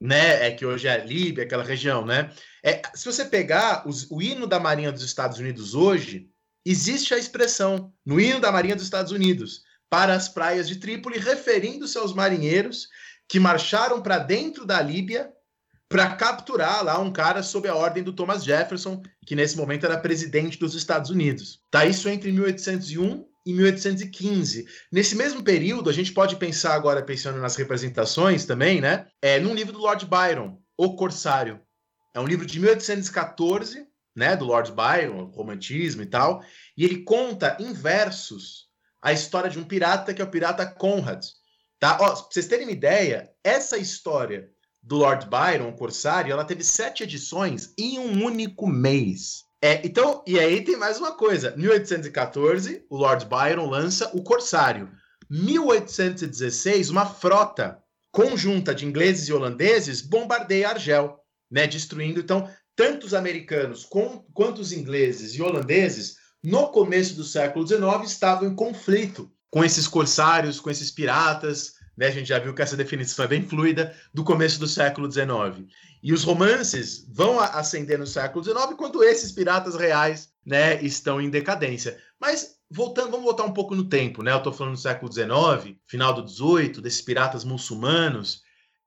A: né? É que hoje é Líbia, aquela região, né? É, se você pegar os, o hino da Marinha dos Estados Unidos hoje, existe a expressão no hino da Marinha dos Estados Unidos para as praias de Trípoli, referindo-se aos marinheiros que marcharam para dentro da Líbia para capturar lá um cara sob a ordem do Thomas Jefferson, que nesse momento era presidente dos Estados Unidos. Tá isso entre 1801 e 1815. Nesse mesmo período, a gente pode pensar agora, pensando nas representações também, né? É num livro do Lord Byron, O Corsário. É um livro de 1814, né, do Lord Byron, romantismo e tal, e ele conta em versos a história de um pirata que é o pirata Conrad. Tá? Ó, pra vocês terem uma ideia, essa história do Lord Byron, o Corsário, ela teve sete edições em um único mês. É, então, e aí tem mais uma coisa. 1814, o Lord Byron lança o Corsário. 1816, uma frota conjunta de ingleses e holandeses bombardeia Argel, né, destruindo então tanto os americanos com, quanto os ingleses e holandeses no começo do século XIX estavam em conflito com esses corsários, com esses piratas, né? A gente já viu que essa definição é bem fluida do começo do século XIX. E os romances vão ascender no século XIX, enquanto esses piratas reais, né, estão em decadência. Mas voltando, vamos voltar um pouco no tempo, né? Eu estou falando do século XIX, final do XVIII, desses piratas muçulmanos.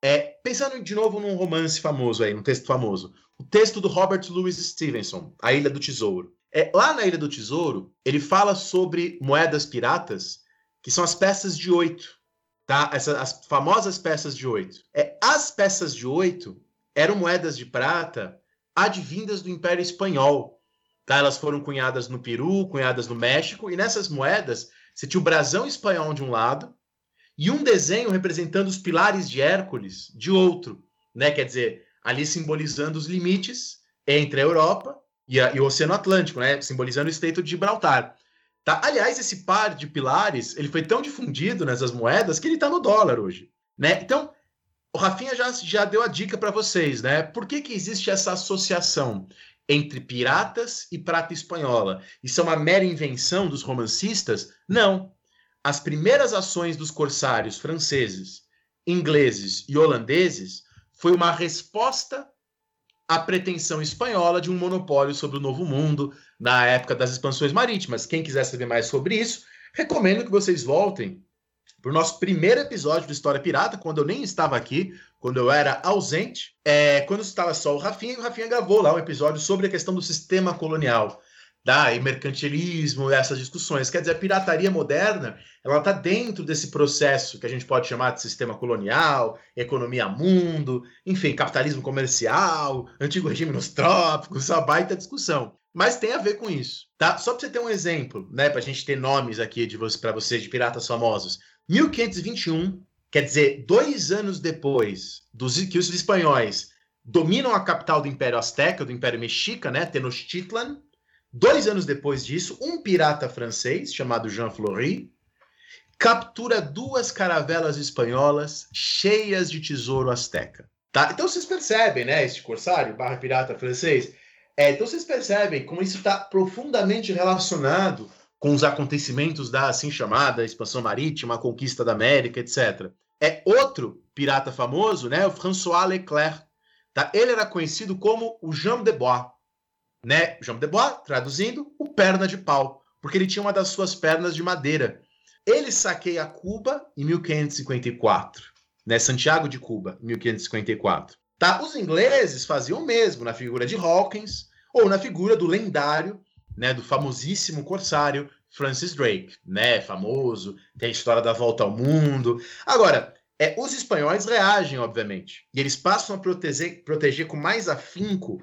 A: É, pensando de novo num romance famoso aí, num texto famoso, o texto do Robert Louis Stevenson, A Ilha do Tesouro. É, lá na Ilha do Tesouro, ele fala sobre moedas piratas, que são as peças de oito, tá? Essas, as famosas peças de oito. É, as peças de oito eram moedas de prata advindas do Império Espanhol. Tá? Elas foram cunhadas no Peru, cunhadas no México, e nessas moedas você tinha o brasão espanhol de um lado e um desenho representando os pilares de Hércules de outro, né? Quer dizer, ali simbolizando os limites entre a Europa e, a, e o Oceano Atlântico, né? Simbolizando o Estreito de Gibraltar. Tá? Aliás, esse par de pilares ele foi tão difundido nessas moedas que ele está no dólar hoje. Né? Então, o Rafinha já, já deu a dica para vocês, né? Por que, que existe essa associação entre piratas e prata espanhola? Isso é uma mera invenção dos romancistas? Não. As primeiras ações dos corsários franceses, ingleses e holandeses foi uma resposta à pretensão espanhola de um monopólio sobre o Novo Mundo na época das expansões marítimas. Quem quiser saber mais sobre isso, recomendo que vocês voltem para o nosso primeiro episódio do História Pirata, quando eu nem estava aqui, quando eu era ausente, é, quando estava só o Rafinha, e o Rafinha gravou lá um episódio sobre a questão do sistema colonial tá? e mercantilismo, essas discussões. Quer dizer, a pirataria moderna, ela está dentro desse processo que a gente pode chamar de sistema colonial, economia mundo, enfim, capitalismo comercial, antigo regime nos trópicos, uma baita discussão. Mas tem a ver com isso, tá? Só para você ter um exemplo, né, para a gente ter nomes aqui de você, para vocês de piratas famosos. 1521, quer dizer, dois anos depois dos que os espanhóis dominam a capital do Império Azteca, do Império Mexica, né, Tenochtitlan, Dois anos depois disso, um pirata francês chamado Jean Fleury captura duas caravelas espanholas cheias de tesouro asteca. Tá? Então vocês percebem, né, este corsário barra pirata francês. É, então vocês percebem como isso está profundamente relacionado com os acontecimentos da assim chamada expansão marítima, a conquista da América, etc. É outro pirata famoso, né, o François Leclerc. Tá? Ele era conhecido como o Jean de Bois né? Jean de Bois, traduzindo, o perna de pau, porque ele tinha uma das suas pernas de madeira. Ele saqueia Cuba em 1554, né? Santiago de Cuba, em 1554. Tá? Os ingleses faziam o mesmo na figura de Hawkins ou na figura do lendário, né, do famosíssimo corsário Francis Drake, né, famoso, tem a história da volta ao mundo. Agora, é, os espanhóis reagem, obviamente, e eles passam a proteger, proteger com mais afinco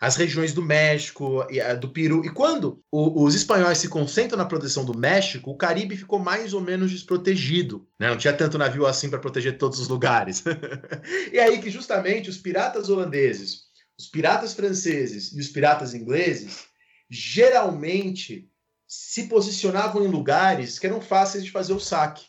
A: as regiões do México, do Peru. E quando os espanhóis se concentram na proteção do México, o Caribe ficou mais ou menos desprotegido. Né? Não tinha tanto navio assim para proteger todos os lugares. e aí que justamente os piratas holandeses, os piratas franceses e os piratas ingleses geralmente se posicionavam em lugares que eram fáceis de fazer o saque.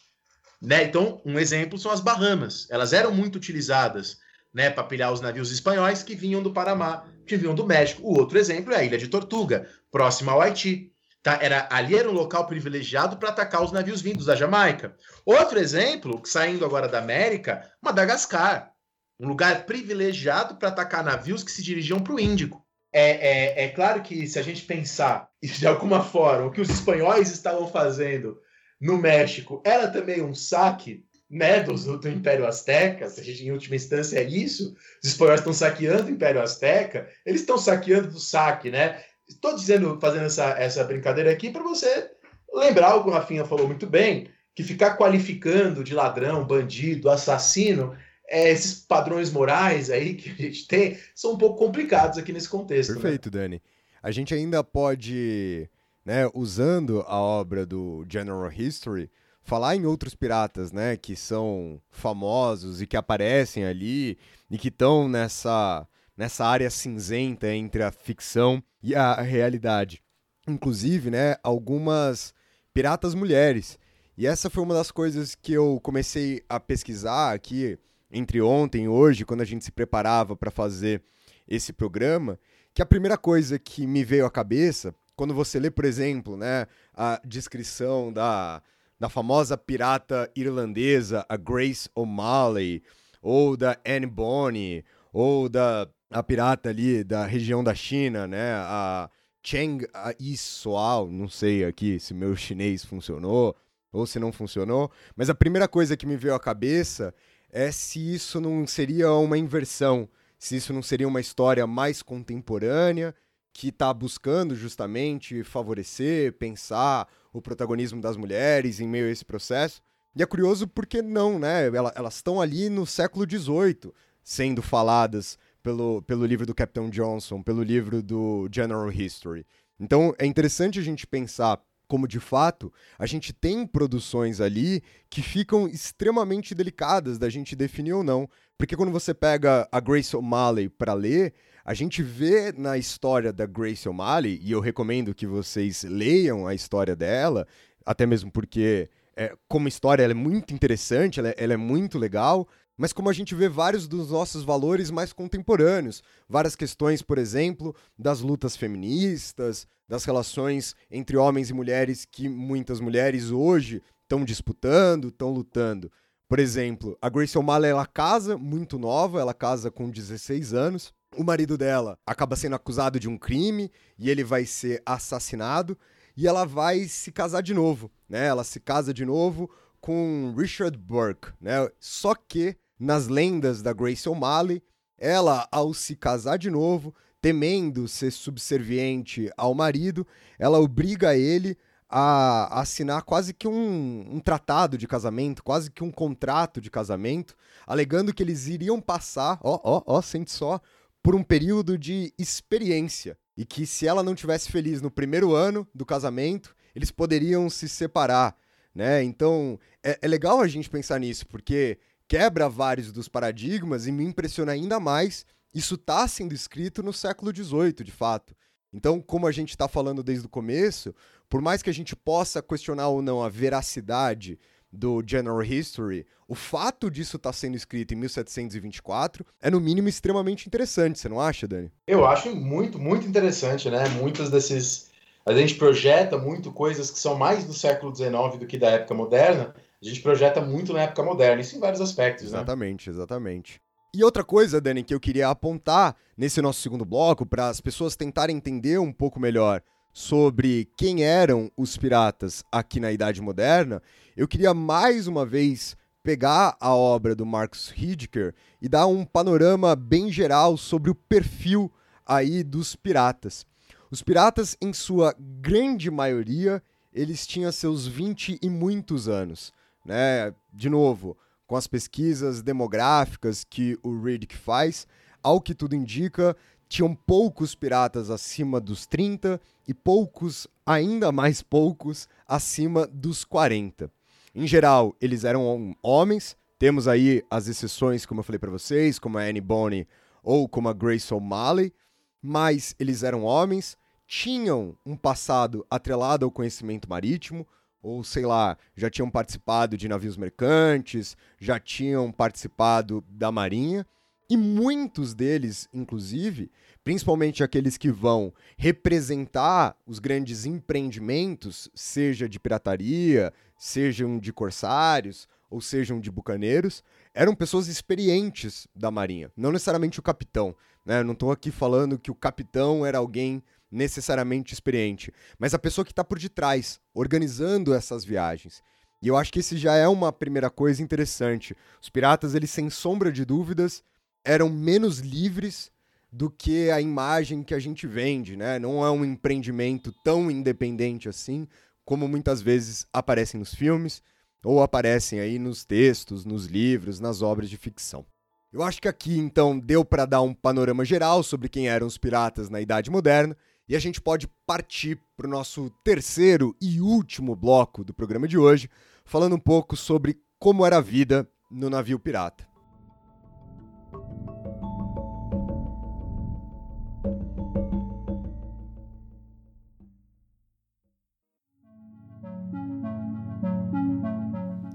A: Né? Então, um exemplo são as Bahamas. Elas eram muito utilizadas né, para pilhar os navios espanhóis que vinham do Panamá, que vinham do México. O outro exemplo é a Ilha de Tortuga, próxima ao Haiti. Tá? Era, ali era um local privilegiado para atacar os navios vindos da Jamaica. Outro exemplo, saindo agora da América, Madagascar. Um lugar privilegiado para atacar navios que se dirigiam para o Índico. É, é, é claro que se a gente pensar de alguma forma o que os espanhóis estavam fazendo no México era também um saque né, do, do Império Azteca, se a gente em última instância é isso, os espanhóis estão saqueando o Império Azteca, eles estão saqueando do saque, né? Estou dizendo, fazendo essa, essa brincadeira aqui para você lembrar o que o Rafinha falou muito bem, que ficar qualificando de ladrão, bandido, assassino, é, esses padrões morais aí que a gente tem, são um pouco complicados aqui nesse contexto.
B: Né? Perfeito,
A: né?
B: Dani. A gente ainda pode né, usando a obra do General History, falar em outros piratas, né, que são famosos e que aparecem ali e que estão nessa nessa área cinzenta entre a ficção e a realidade. Inclusive, né, algumas piratas mulheres. E essa foi uma das coisas que eu comecei a pesquisar aqui entre ontem e hoje, quando a gente se preparava para fazer esse programa, que a primeira coisa que me veio à cabeça, quando você lê, por exemplo, né, a descrição da, da famosa pirata irlandesa, a Grace O'Malley, ou da Anne Bonny, ou da a pirata ali da região da China, né? A Cheng Yisuao, não sei aqui se meu chinês funcionou ou se não funcionou, mas a primeira coisa que me veio à cabeça é se isso não seria uma inversão, se isso não seria uma história mais contemporânea que está buscando justamente favorecer, pensar o protagonismo das mulheres em meio a esse processo. E é curioso porque não, né? Elas estão ali no século XVIII sendo faladas pelo, pelo livro do Capitão Johnson, pelo livro do General History. Então é interessante a gente pensar como de fato a gente tem produções ali que ficam extremamente delicadas da gente definir ou não. Porque quando você pega a Grace O'Malley para ler, a gente vê na história da Grace O'Malley, e eu recomendo que vocês leiam a história dela, até mesmo porque, é, como história, ela é muito interessante, ela é, ela é muito legal, mas como a gente vê vários dos nossos valores mais contemporâneos, várias questões, por exemplo, das lutas feministas, das relações entre homens e mulheres que muitas mulheres hoje estão disputando, estão lutando. Por exemplo, a Grace O'Malley ela casa muito nova, ela casa com 16 anos. O marido dela acaba sendo acusado de um crime e ele vai ser assassinado e ela vai se casar de novo, né? Ela se casa de novo com Richard Burke, né? Só que nas lendas da Grace O'Malley, ela, ao se casar de novo, temendo ser subserviente ao marido, ela obriga ele a assinar quase que um, um, tratado de casamento, quase que um contrato de casamento, alegando que eles iriam passar, ó, ó, ó, sente só, por um período de experiência. E que se ela não tivesse feliz no primeiro ano do casamento, eles poderiam se separar, né? Então, é, é legal a gente pensar nisso, porque quebra vários dos paradigmas e me impressiona ainda mais isso está sendo escrito no século XVIII, de fato. Então, como a gente está falando desde o começo, por mais que a gente possa questionar ou não a veracidade do General History, o fato disso estar tá sendo escrito em 1724 é, no mínimo, extremamente interessante, você não acha, Dani?
A: Eu acho muito, muito interessante, né? Muitos desses. A gente projeta muito coisas que são mais do século XIX do que da época moderna, a gente projeta muito na época moderna, isso em vários aspectos.
B: Né? Exatamente, exatamente. E outra coisa, Dani, que eu queria apontar nesse nosso segundo bloco, para as pessoas tentarem entender um pouco melhor sobre quem eram os piratas aqui na Idade Moderna, eu queria mais uma vez pegar a obra do Marcus Hidker e dar um panorama bem geral sobre o perfil aí dos piratas. Os piratas, em sua grande maioria, eles tinham seus 20 e muitos anos né? De novo, com as pesquisas demográficas que o Riddick faz, ao que tudo indica, tinham poucos piratas acima dos 30 e poucos, ainda mais poucos, acima dos 40. Em geral, eles eram homens, temos aí as exceções, como eu falei para vocês, como a Annie Bonny ou como a Grace O'Malley, mas eles eram homens, tinham um passado atrelado ao conhecimento marítimo, ou sei lá, já tinham participado de navios mercantes, já tinham participado da marinha, e muitos deles, inclusive, principalmente aqueles que vão representar os grandes empreendimentos, seja de pirataria, sejam de corsários ou sejam de bucaneiros, eram pessoas experientes da marinha, não necessariamente o capitão. Né? Não estou aqui falando que o capitão era alguém necessariamente experiente, mas a pessoa que está por detrás, organizando essas viagens. E eu acho que esse já é uma primeira coisa interessante. Os piratas, eles sem sombra de dúvidas, eram menos livres do que a imagem que a gente vende, né? Não é um empreendimento tão independente assim, como muitas vezes aparecem nos filmes ou aparecem aí nos textos, nos livros, nas obras de ficção. Eu acho que aqui então deu para dar um panorama geral sobre quem eram os piratas na Idade Moderna E a gente pode partir para o nosso terceiro e último bloco do programa de hoje, falando um pouco sobre como era a vida no navio pirata.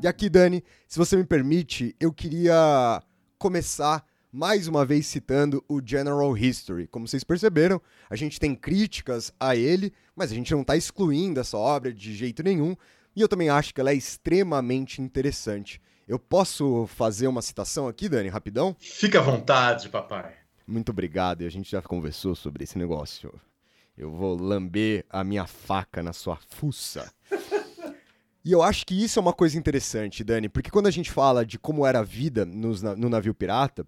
B: E aqui, Dani, se você me permite, eu queria começar mais uma vez citando o General History. Como vocês perceberam, a gente tem críticas a ele, mas a gente não está excluindo essa obra de jeito nenhum, e eu também acho que ela é extremamente interessante. Eu posso fazer uma citação aqui, Dani, rapidão?
A: Fica à vontade, papai.
B: Muito obrigado, e a gente já conversou sobre esse negócio. Eu vou lamber a minha faca na sua fuça. E eu acho que isso é uma coisa interessante, Dani, porque quando a gente fala de como era a vida nos, no navio pirata,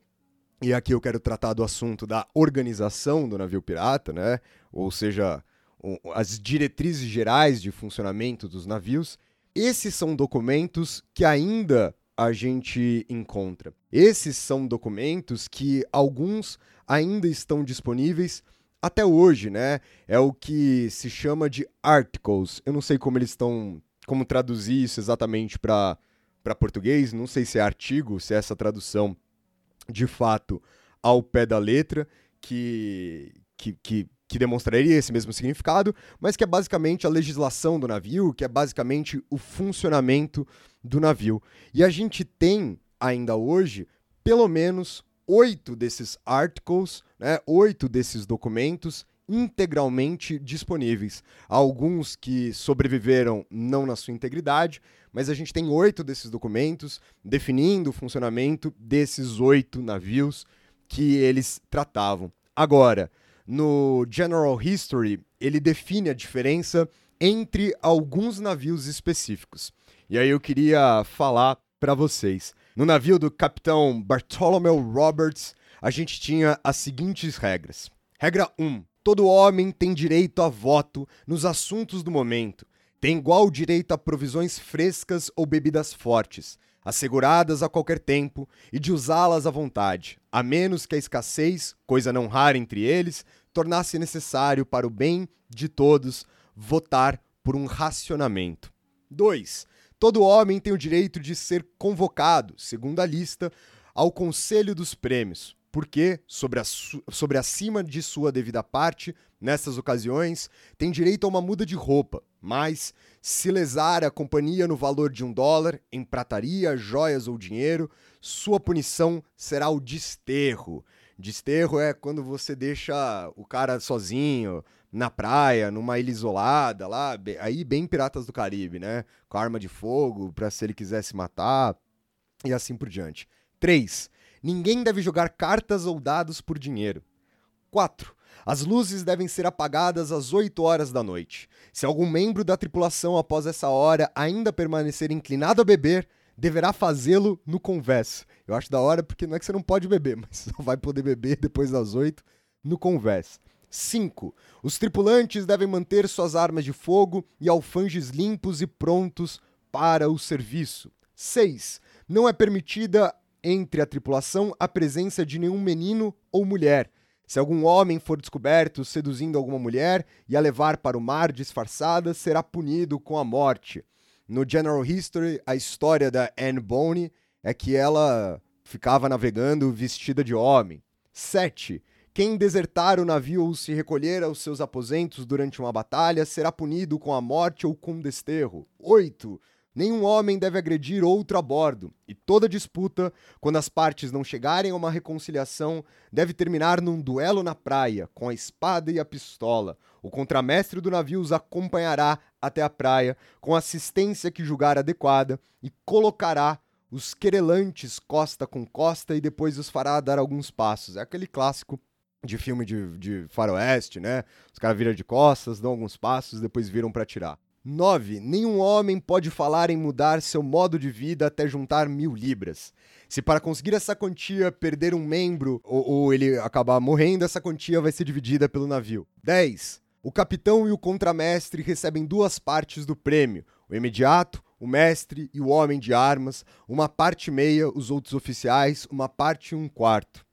B: e aqui eu quero tratar do assunto da organização do navio pirata, né? Ou seja, as diretrizes gerais de funcionamento dos navios. Esses são documentos que ainda a gente encontra. Esses são documentos que alguns ainda estão disponíveis até hoje, né? É o que se chama de articles. Eu não sei como eles estão como traduzir isso exatamente para português, não sei se é artigo, se é essa tradução de fato ao pé da letra, que, que, que, que demonstraria esse mesmo significado, mas que é basicamente a legislação do navio, que é basicamente o funcionamento do navio. E a gente tem ainda hoje pelo menos oito desses articles, né, oito desses documentos integralmente disponíveis. Alguns que sobreviveram não na sua integridade, mas a gente tem oito desses documentos definindo o funcionamento desses oito navios que eles tratavam. Agora, no General History, ele define a diferença entre alguns navios específicos. E aí eu queria falar para vocês. No navio do capitão Bartholomew Roberts, a gente tinha as seguintes regras. Regra 1: Todo homem tem direito a voto nos assuntos do momento. Tem igual direito a provisões frescas ou bebidas fortes, asseguradas a qualquer tempo, e de usá-las à vontade, a menos que a escassez, coisa não rara entre eles, tornasse necessário para o bem de todos votar por um racionamento. 2. Todo homem tem o direito de ser convocado, segundo a lista, ao Conselho dos Prêmios, porque, sobre, a sobre acima de sua devida parte, nessas ocasiões, tem direito a uma muda de roupa, mas, se lesar a companhia no valor de um dólar, em prataria, joias ou dinheiro, sua punição será o desterro. Desterro é quando você deixa o cara sozinho, na praia, numa ilha isolada, lá, aí bem Piratas do Caribe, né? Com arma de fogo, para se ele quisesse matar, e assim por diante. 3. Ninguém deve jogar cartas ou dados por dinheiro. 4. As luzes devem ser apagadas às 8 horas da noite. Se algum membro da tripulação após essa hora ainda permanecer inclinado a beber, deverá fazê-lo no convés. Eu acho da hora porque não é que você não pode beber, mas só vai poder beber depois das 8 no convés. 5. Os tripulantes devem manter suas armas de fogo e alfanges limpos e prontos para o serviço. 6. Não é permitida entre a tripulação a presença de nenhum menino ou mulher. Se algum homem for descoberto seduzindo alguma mulher e a levar para o mar disfarçada, será punido com a morte. No General History, a história da Anne Bonny é que ela ficava navegando vestida de homem. 7. Quem desertar o navio ou se recolher aos seus aposentos durante uma batalha será punido com a morte ou com desterro. 8. Nenhum homem deve agredir outro a bordo, e toda disputa, quando as partes não chegarem a uma reconciliação, deve terminar num duelo na praia, com a espada e a pistola. O contramestre do navio os acompanhará até a praia, com assistência que julgar adequada, e colocará os querelantes costa com costa e depois os fará dar alguns passos. É aquele clássico de filme de, de faroeste, né? Os caras viram de costas, dão alguns passos, depois viram para tirar. 9. Nenhum homem pode falar em mudar seu modo de vida até juntar mil libras. Se para conseguir essa quantia perder um membro ou, ou, ele acabar morrendo, essa quantia vai ser dividida pelo navio. 10. O capitão e o contramestre recebem duas partes do prêmio: o imediato, o mestre e o homem de armas, uma parte meia, os outros oficiais, uma parte e um quarto.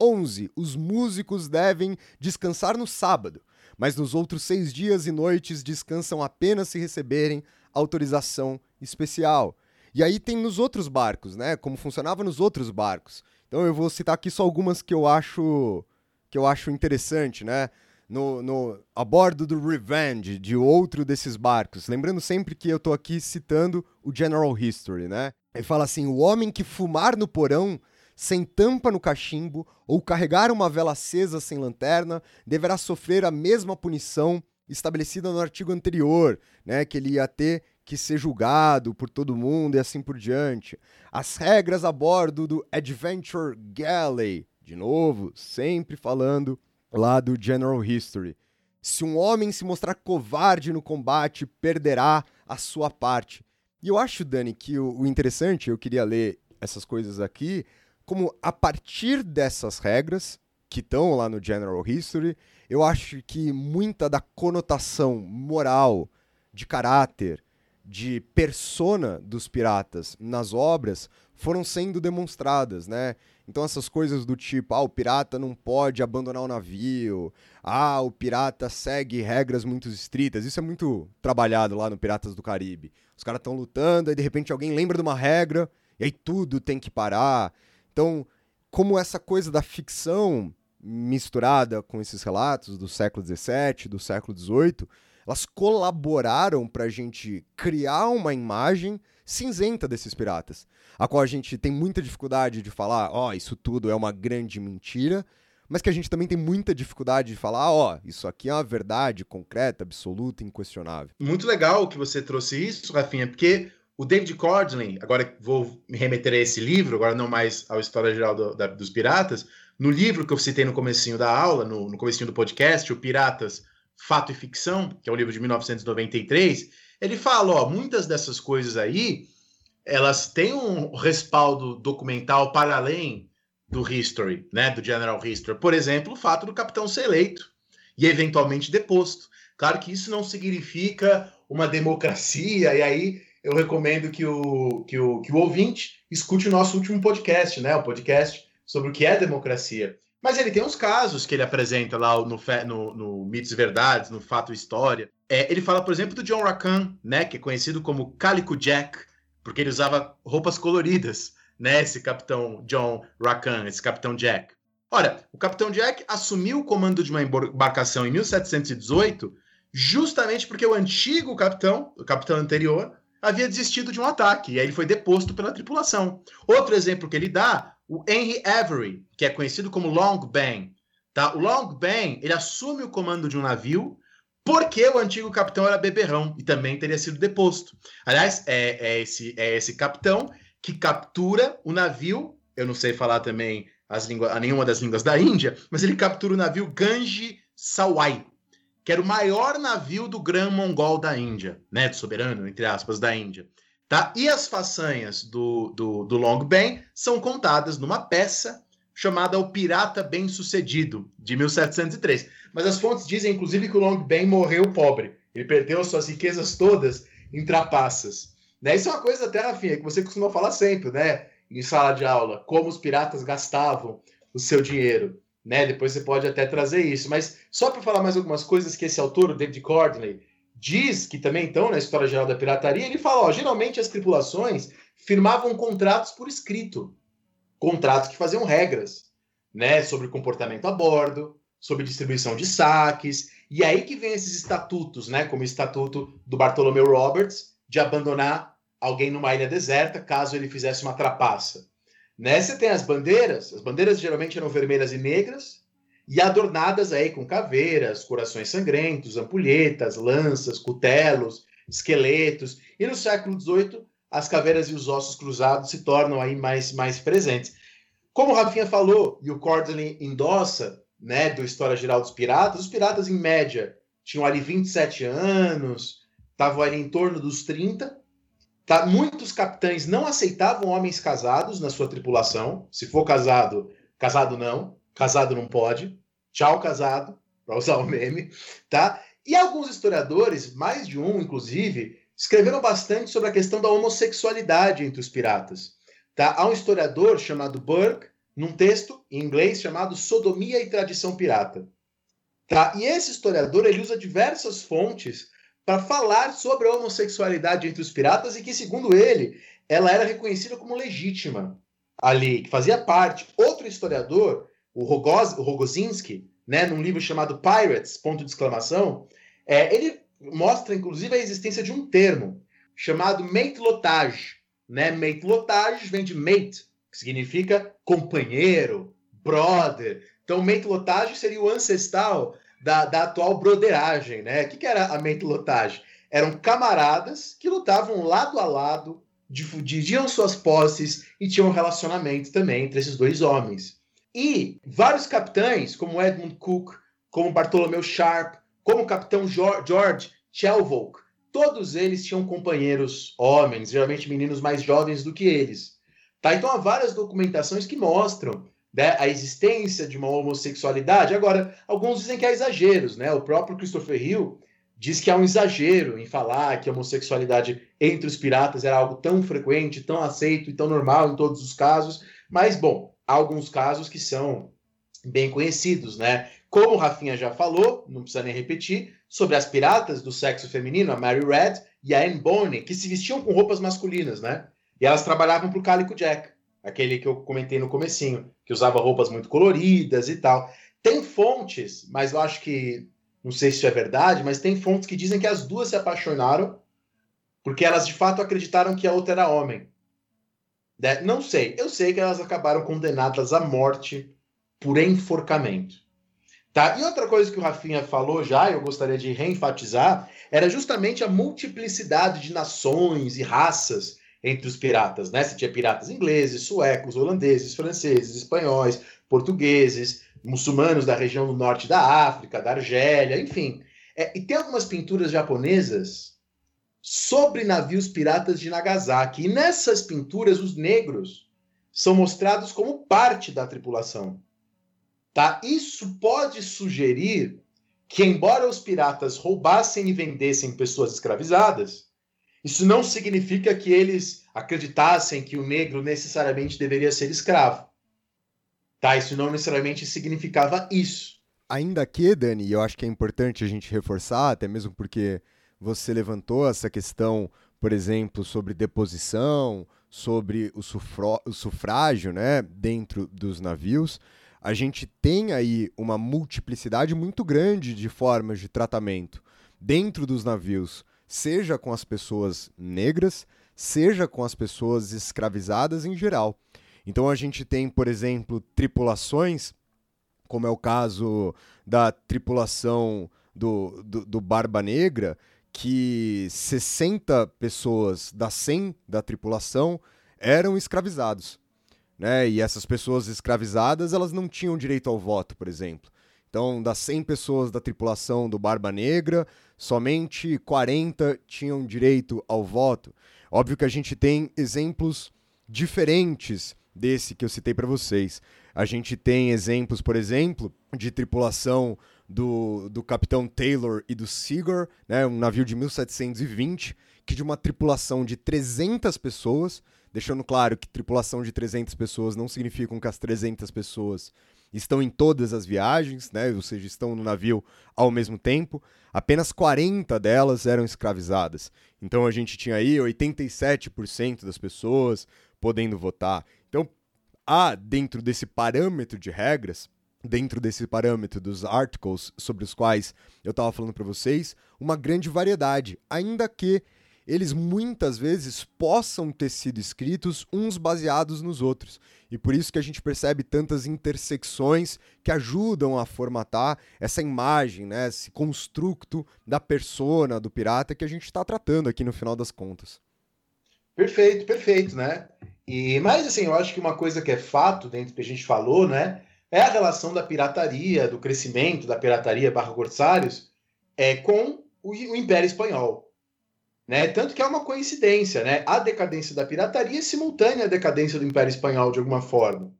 B: 11. Os músicos devem descansar no sábado mas nos outros seis dias e noites descansam apenas se receberem autorização especial. E aí tem nos outros barcos, né? Como funcionava nos outros barcos. Então eu vou citar aqui só algumas que eu acho que eu acho interessante, né? No, no, a bordo do Revenge, de outro desses barcos. Lembrando sempre que eu tô aqui citando o General History, né? Ele fala assim: o homem que fumar no porão, sem tampa no cachimbo, ou carregar uma vela acesa sem lanterna, deverá sofrer a mesma punição estabelecida no artigo anterior, né? Que ele ia ter que ser julgado por todo mundo e assim por diante. As regras a bordo do Adventure Galley, de novo, sempre falando lá do General History. Se um homem se mostrar covarde no combate, perderá a sua parte. E eu acho, Dani, que o, interessante, eu queria ler essas coisas aqui, como a partir dessas regras, que estão lá no General History, eu acho que muita da conotação moral, de caráter, de persona dos piratas nas obras foram sendo demonstradas, né? Então essas coisas do tipo, ah, o pirata não pode abandonar o navio, ah, o pirata segue regras muito estritas, isso é muito trabalhado lá no Piratas do Caribe. Os caras estão lutando, aí de repente alguém lembra de uma regra, e aí tudo tem que parar. Então, como essa coisa da ficção misturada com esses relatos do século XVII, do século XVIII, elas colaboraram para a gente criar uma imagem cinzenta desses piratas, a qual a gente tem muita dificuldade de falar, ó, oh, isso tudo é uma grande mentira, mas que a gente também tem muita dificuldade de falar, ó, oh, isso aqui é uma verdade concreta, absoluta, inquestionável.
A: Muito legal que você trouxe isso, Rafinha, porque o David Cordlin, agora vou me remeter a esse livro, agora não mais à história geral do, da, dos piratas, no livro que eu citei no comecinho da aula, no, no comecinho do podcast, o Piratas, Fato e Ficção, que é um livro de 1993, ele fala, ó, muitas dessas coisas aí, elas têm um respaldo documental para além do history, né, do general history. Por exemplo, o fato do capitão ser eleito e eventualmente deposto. Claro que isso não significa uma democracia, e aí eu recomendo que o, que o, que o ouvinte escute o nosso último podcast, né, o podcast sobre o que é democracia. Mas ele tem uns casos que ele apresenta lá no, no, no Mitos e Verdades, no Fato e História. É, ele fala, por exemplo, do John Rakan, né, que é conhecido como Calico Jack, porque ele usava roupas coloridas, né, esse capitão John Rakan, esse capitão Jack. Ora, o capitão Jack assumiu o comando de uma embarcação em 1718 justamente porque o antigo capitão, o capitão anterior, havia desistido de um ataque, e aí ele foi deposto pela tripulação. Outro exemplo que ele dá o Henry Avery, que é conhecido como Long Ben. Tá? O Long Ben ele assume o comando de um navio porque o antigo capitão era beberrão e também teria sido deposto. Aliás, é, é, esse, é esse capitão que captura o navio, eu não sei falar também as línguas, nenhuma das línguas da Índia, mas ele captura o navio Ganji Sawai, que era o maior navio do Gran Mongol da Índia, né, do soberano, entre aspas, da Índia. Tá? E as façanhas do, do, do Long Ben são contadas numa peça chamada O Pirata Bem Sucedido, de 1703. Mas as fontes dizem, inclusive, que o Long Ben morreu pobre. Ele perdeu suas riquezas todas em trapaças. Né? Isso é uma coisa até, Rafinha, que você costuma falar sempre, né? Em sala de aula, como os piratas gastavam o seu dinheiro. Né? Depois você pode até trazer isso. Mas só para falar mais algumas coisas que esse autor, o David Cordley, diz que também estão na história geral da pirataria, ele fala, ó, geralmente as tripulações firmavam contratos por escrito, contratos que faziam regras, né, sobre comportamento a bordo, sobre distribuição de saques, e aí que vem esses estatutos, né, como o estatuto do Bartolomeu Roberts de abandonar alguém numa ilha deserta caso ele fizesse uma trapaça. Né? Você tem as bandeiras, as bandeiras geralmente eram vermelhas e negras, e adornadas aí com caveiras, corações sangrentos, ampulhetas, lanças, cutelos, esqueletos. E no século XVIII, as caveiras e os ossos cruzados se tornam aí mais, mais presentes. Como o Rafinha falou, e o Cordley endossa, né, do História Geral dos Piratas, os piratas, em média, tinham ali 27 anos, estavam ali em torno dos 30. Tá? Muitos capitães não aceitavam homens casados na sua tripulação. Se for casado, casado não. Casado não pode. Tchau, casado, para usar o meme, tá? E alguns historiadores, mais de um inclusive, escreveram bastante sobre a questão da homossexualidade entre os piratas. Tá? Há um historiador chamado Burke, num texto em inglês chamado Sodomia e Tradição Pirata. Tá? E esse historiador ele usa diversas fontes para falar sobre a homossexualidade entre os piratas e que, segundo ele, ela era reconhecida como legítima ali, que fazia parte. Outro historiador, o, Rogoz, o Rogozinski, né, num livro chamado Pirates, ponto de exclamação, é, ele mostra, inclusive, a existência de um termo chamado matelotage. Né? Matelotage vem de mate, que significa companheiro, brother. Então, matelotage seria o ancestral da, da atual broderagem. Né? O que, que era a matelotage? Eram camaradas que lutavam lado a lado, dividiam suas posses e tinham um relacionamento também entre esses dois homens. E vários capitães, como Edmund Cook, como Bartholomew Sharp, como o capitão George Chelvolk, todos eles tinham companheiros homens, geralmente meninos mais jovens do que eles. Tá? Então há várias documentações que mostram né, a existência de uma homossexualidade. Agora, alguns dizem que há exageros, né? O próprio Christopher Hill diz que há um exagero em falar que a homossexualidade entre os piratas era algo tão frequente, tão aceito e tão normal em todos os casos. Mas, bom, há alguns casos que são bem conhecidos, né? Como o Rafinha já falou, não precisa nem repetir, sobre as piratas do sexo feminino, a Mary Red e a Anne Bonny, que se vestiam com roupas masculinas, né? E elas trabalhavam para o Calico Jack, aquele que eu comentei no comecinho, que usava roupas muito coloridas e tal. Tem fontes, mas eu acho que não sei se isso é verdade, mas tem fontes que dizem que as duas se apaixonaram porque elas de fato acreditaram que a outra era homem. Né? Não sei. Eu sei que elas acabaram condenadas à morte por enforcamento. Tá? E outra coisa que o Rafinha falou já, eu gostaria de reenfatizar, era justamente a multiplicidade de nações e raças entre os piratas. Né? Você tinha piratas ingleses, suecos, holandeses, franceses, espanhóis, portugueses, muçulmanos da região do norte da África, da Argélia, enfim. É, e tem algumas pinturas japonesas sobre navios piratas de Nagasaki. E nessas pinturas, os negros são mostrados como parte da tripulação. Tá? Isso pode sugerir que, embora os piratas roubassem e vendessem pessoas escravizadas, isso não significa que eles acreditassem que o negro necessariamente deveria ser escravo. Tá? Isso não necessariamente significava isso.
B: Ainda que, Dani, eu acho que é importante a gente reforçar, até mesmo porque você levantou essa questão, por exemplo, sobre deposição, sobre o, o sufrágio né, dentro dos navios a gente tem aí uma multiplicidade muito grande de formas de tratamento dentro dos navios, seja com as pessoas negras, seja com as pessoas escravizadas em geral. Então a gente tem, por exemplo, tripulações, como é o caso da tripulação do, do, do Barba Negra, que 60 pessoas das 100 da tripulação eram escravizados né? E essas pessoas escravizadas, elas não tinham direito ao voto, por exemplo. Então, das 100 pessoas da tripulação do Barba Negra, somente 40 tinham direito ao voto. Óbvio que a gente tem exemplos diferentes desse que eu citei para vocês. A gente tem exemplos, por exemplo, de tripulação do, do capitão Taylor e do Seagull, né, um navio de 1720, que de uma tripulação de 300 pessoas, deixando claro que tripulação de 300 pessoas não significa que as 300 pessoas estão em todas as viagens, né? ou seja, estão no navio ao mesmo tempo. Apenas 40 delas eram escravizadas. Então a gente tinha aí 87% das pessoas podendo votar. Então, há dentro desse parâmetro de regras, dentro desse parâmetro dos articles sobre os quais eu estava falando para vocês, uma grande variedade, ainda que eles muitas vezes possam ter sido escritos uns baseados nos outros. E por isso que a gente percebe tantas intersecções que ajudam a formatar essa imagem, né, esse construto da persona do pirata que a gente está tratando aqui no final das contas.
A: Perfeito, perfeito, né? E mais assim, eu acho que uma coisa que é fato dentro que a gente falou, né, é a relação da pirataria, do crescimento da pirataria barra corsários, é com o Império Espanhol. Né? Tanto que é uma coincidência, né? A decadência da pirataria é simultânea à decadência do Império Espanhol, de alguma forma.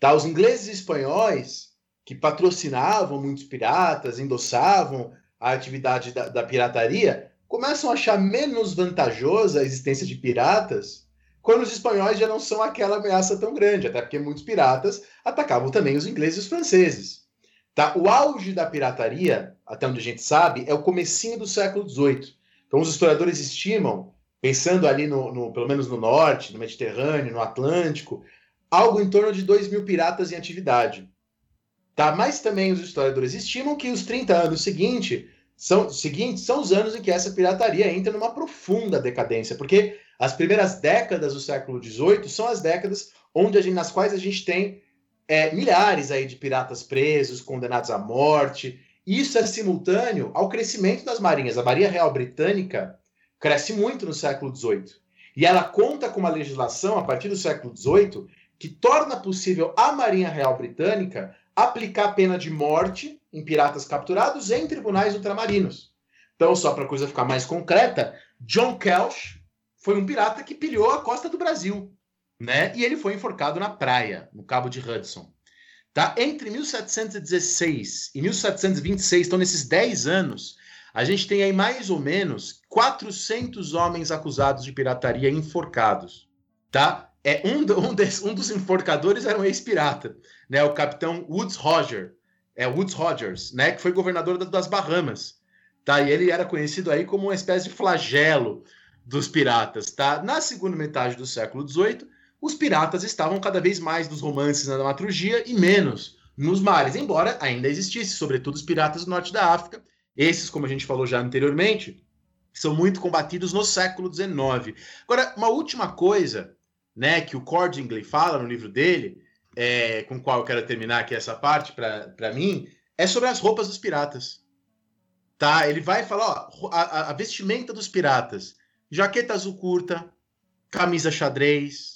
A: Tá? Os ingleses e espanhóis, que patrocinavam muitos piratas, endossavam a atividade da, da pirataria, começam a achar menos vantajosa a existência de piratas quando os espanhóis já não são aquela ameaça tão grande, até porque muitos piratas atacavam também os ingleses e os franceses. Tá? O auge da pirataria, até onde a gente sabe, é o comecinho do século XVIII. Então os historiadores estimam, pensando ali no, no, pelo menos no norte, no Mediterrâneo, no Atlântico, algo em torno de 2 mil piratas em atividade. Tá? Mas também os historiadores estimam que os 30 anos seguintes são, seguintes são os anos em que essa pirataria entra numa profunda decadência, porque as primeiras décadas do século XVIII são as décadas onde gente, nas quais a gente tem é, milhares aí de piratas presos, condenados à morte. Isso é simultâneo ao crescimento das marinhas. A Marinha Real Britânica cresce muito no século XVIII. E ela conta com uma legislação, a partir do século XVIII, que torna possível à Marinha Real Britânica aplicar pena de morte em piratas capturados em tribunais ultramarinos. Então, só para a coisa ficar mais concreta, John Kelch foi um pirata que pilhou a costa do Brasil, né? E ele foi enforcado na praia, no Cabo de Hudson. Tá? Entre 1716 e 1726, então nesses 10 anos, a gente tem aí mais ou menos 400 homens acusados de pirataria enforcados, tá? É um, um, des, um dos enforcadores era um ex-pirata, né? O capitão Woods Roger, é Woods Rogers, né? Que foi governador das Bahamas, tá? E ele era conhecido aí como uma espécie de flagelo dos piratas, tá? Na segunda metade do século XVIII, os piratas estavam cada vez mais nos romances na dramaturgia e menos nos mares, embora ainda existisse, sobretudo os piratas do norte da África. Esses, como a gente falou já anteriormente, são muito combatidos no século XIX. Agora, uma última coisa né, que o Cordingley fala no livro dele, é, com o qual eu quero terminar aqui essa parte para mim, é sobre as roupas dos piratas. Tá? Ele vai falar, ó, a, a vestimenta dos piratas, jaqueta azul curta, camisa xadrez,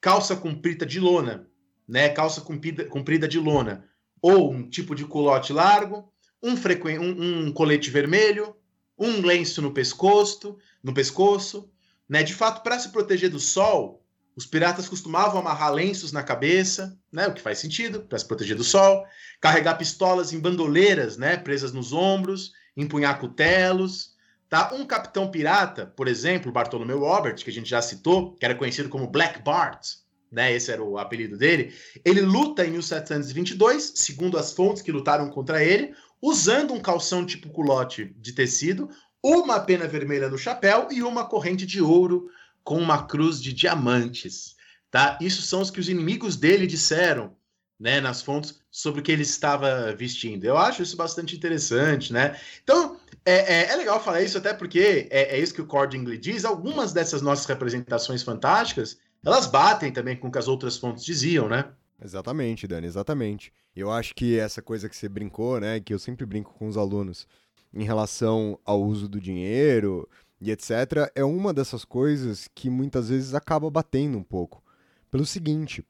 A: calça comprida de lona, né? Calça comprida, comprida de lona, ou um tipo de culote largo, um, um, um colete vermelho, um lenço no pescoço, no pescoço, né? De fato, para se proteger do sol, os piratas costumavam amarrar lenços na cabeça, né, o que faz sentido, para se proteger do sol, carregar pistolas em bandoleiras, né, presas nos ombros, empunhar cutelos. Tá? Um capitão pirata, por exemplo, Bartolomeu Robert, que a gente já citou, que era conhecido como Black Bart, né, esse era o apelido dele, ele luta em 1722, segundo as fontes que lutaram contra ele, usando um calção tipo culote de tecido, uma pena vermelha no chapéu e uma corrente de ouro com uma cruz de diamantes, tá? Isso são os que os inimigos dele disseram, né, nas fontes sobre o que ele estava vestindo. Eu acho isso bastante interessante, né? Então, é, é, é legal falar isso até porque é, é isso que o Cordingly diz. Algumas dessas nossas representações fantásticas, elas batem também com o que as outras fontes diziam, né?
B: Exatamente, Dani, exatamente. Eu acho que essa coisa que você brincou, né, que eu sempre brinco com os alunos em relação ao uso do dinheiro, e etc., é uma dessas coisas que muitas vezes acaba batendo um pouco. Pelo seguinte,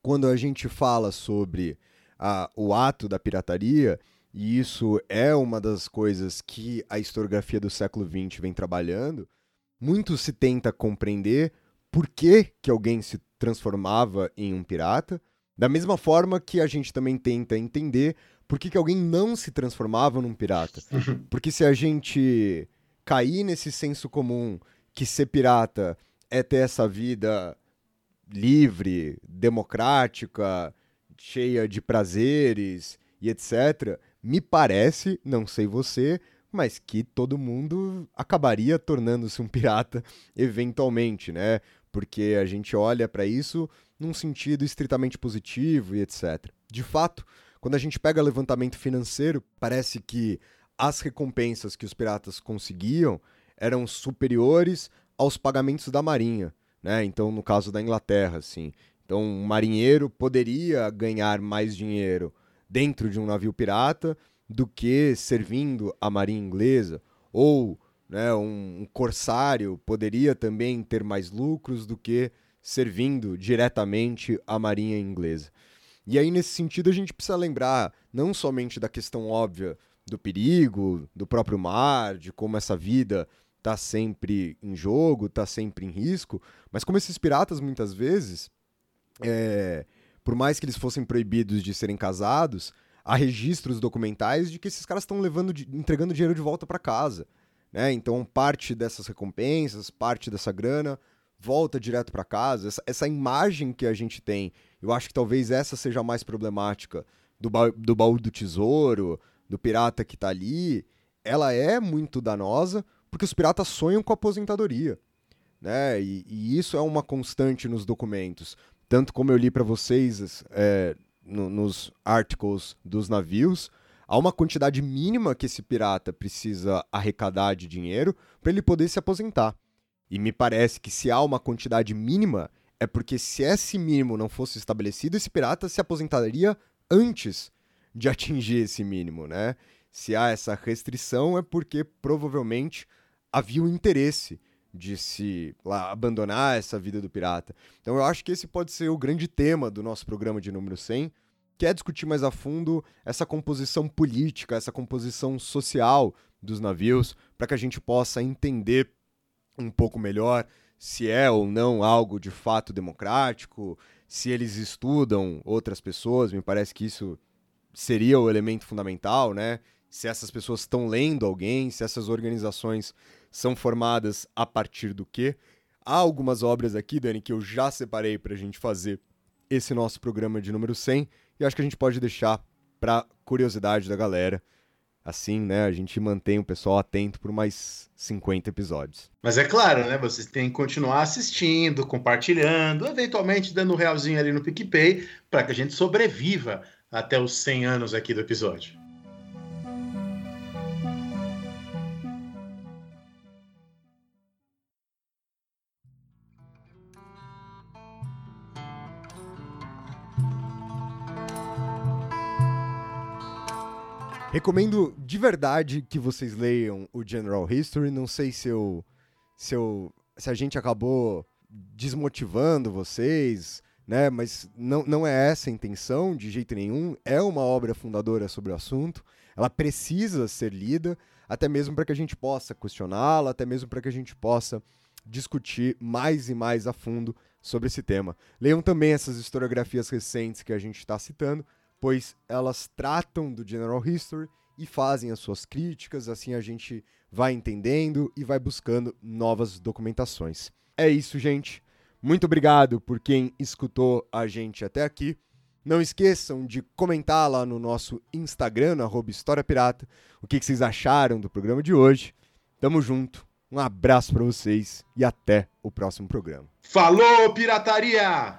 B: quando a gente fala sobre a, o ato da pirataria, e isso é uma das coisas que a historiografia do século XX vem trabalhando, muito se tenta compreender por que, que alguém se transformava em um pirata, da mesma forma que a gente também tenta entender por que, que alguém não se transformava num pirata. Porque se a gente cair nesse senso comum que ser pirata é ter essa vida livre, democrática, cheia de prazeres e etc., me parece, não sei você, mas que todo mundo acabaria tornando-se um pirata eventualmente, né? Porque a gente olha para isso num sentido estritamente positivo e etc. De fato, quando a gente pega levantamento financeiro, parece que as recompensas que os piratas conseguiam eram superiores aos pagamentos da marinha, né? Então, no caso da Inglaterra, assim, então um marinheiro poderia ganhar mais dinheiro dentro de um navio pirata do que servindo a marinha inglesa, ou né, um, um corsário poderia também ter mais lucros do que servindo diretamente a marinha inglesa. E aí, nesse sentido, a gente precisa lembrar não somente da questão óbvia do perigo, do próprio mar, de como essa vida tá sempre em jogo, tá sempre em risco, mas como esses piratas muitas vezes, é, por mais que eles fossem proibidos de serem casados, há registros documentais de que esses caras estão levando, entregando dinheiro de volta para casa, né? Então parte dessas recompensas, parte dessa grana volta direto para casa. Essa, essa imagem que a gente tem, eu acho que talvez essa seja a mais problemática do, ba do baú do tesouro, do pirata que tá ali, ela é muito danosa porque os piratas sonham com a aposentadoria. Né? E, e isso é uma constante nos documentos. Tanto como eu li para vocês é, no, nos articles dos navios, há uma quantidade mínima que esse pirata precisa arrecadar de dinheiro para ele poder se aposentar. E me parece que se há uma quantidade mínima, é porque se esse mínimo não fosse estabelecido, esse pirata se aposentaria antes de atingir esse mínimo, né? Se há essa restrição é porque provavelmente havia um interesse de se lá, abandonar essa vida do pirata. Então eu acho que esse pode ser o grande tema do nosso programa de número 100, que é discutir mais a fundo essa composição política, essa composição social dos navios, para que a gente possa entender um pouco melhor se é ou não algo de fato democrático, se eles estudam outras pessoas, me parece que isso seria o elemento fundamental, né? Se essas pessoas estão lendo alguém, se essas organizações são formadas a partir do quê? Há algumas obras aqui, Dani, que eu já separei para a gente fazer esse nosso programa de número 100 e acho que a gente pode deixar para curiosidade da galera. Assim, né, a gente mantém o pessoal atento por mais 50 episódios.
A: Mas é claro, né, vocês têm que continuar assistindo, compartilhando, eventualmente dando um realzinho ali no PicPay para que a gente sobreviva até os 100 anos aqui do episódio.
B: Recomendo de verdade que vocês leiam o General History. Não sei se eu, se eu, se a gente acabou desmotivando vocês, né? Mas não, não é essa a intenção de jeito nenhum. É uma obra fundadora sobre o assunto. Ela precisa ser lida, até mesmo para que a gente possa questioná-la, até mesmo para que a gente possa discutir mais e mais a fundo sobre esse tema. Leiam também essas historiografias recentes que a gente está citando pois elas tratam do General History e fazem as suas críticas, assim a gente vai entendendo e vai buscando novas documentações. É isso, gente. Muito obrigado por quem escutou a gente até aqui. Não esqueçam de comentar lá no nosso Instagram, no História Pirata, o que, que vocês acharam do programa de hoje. Tamo junto, um abraço para vocês e até o próximo programa.
A: Falou, pirataria!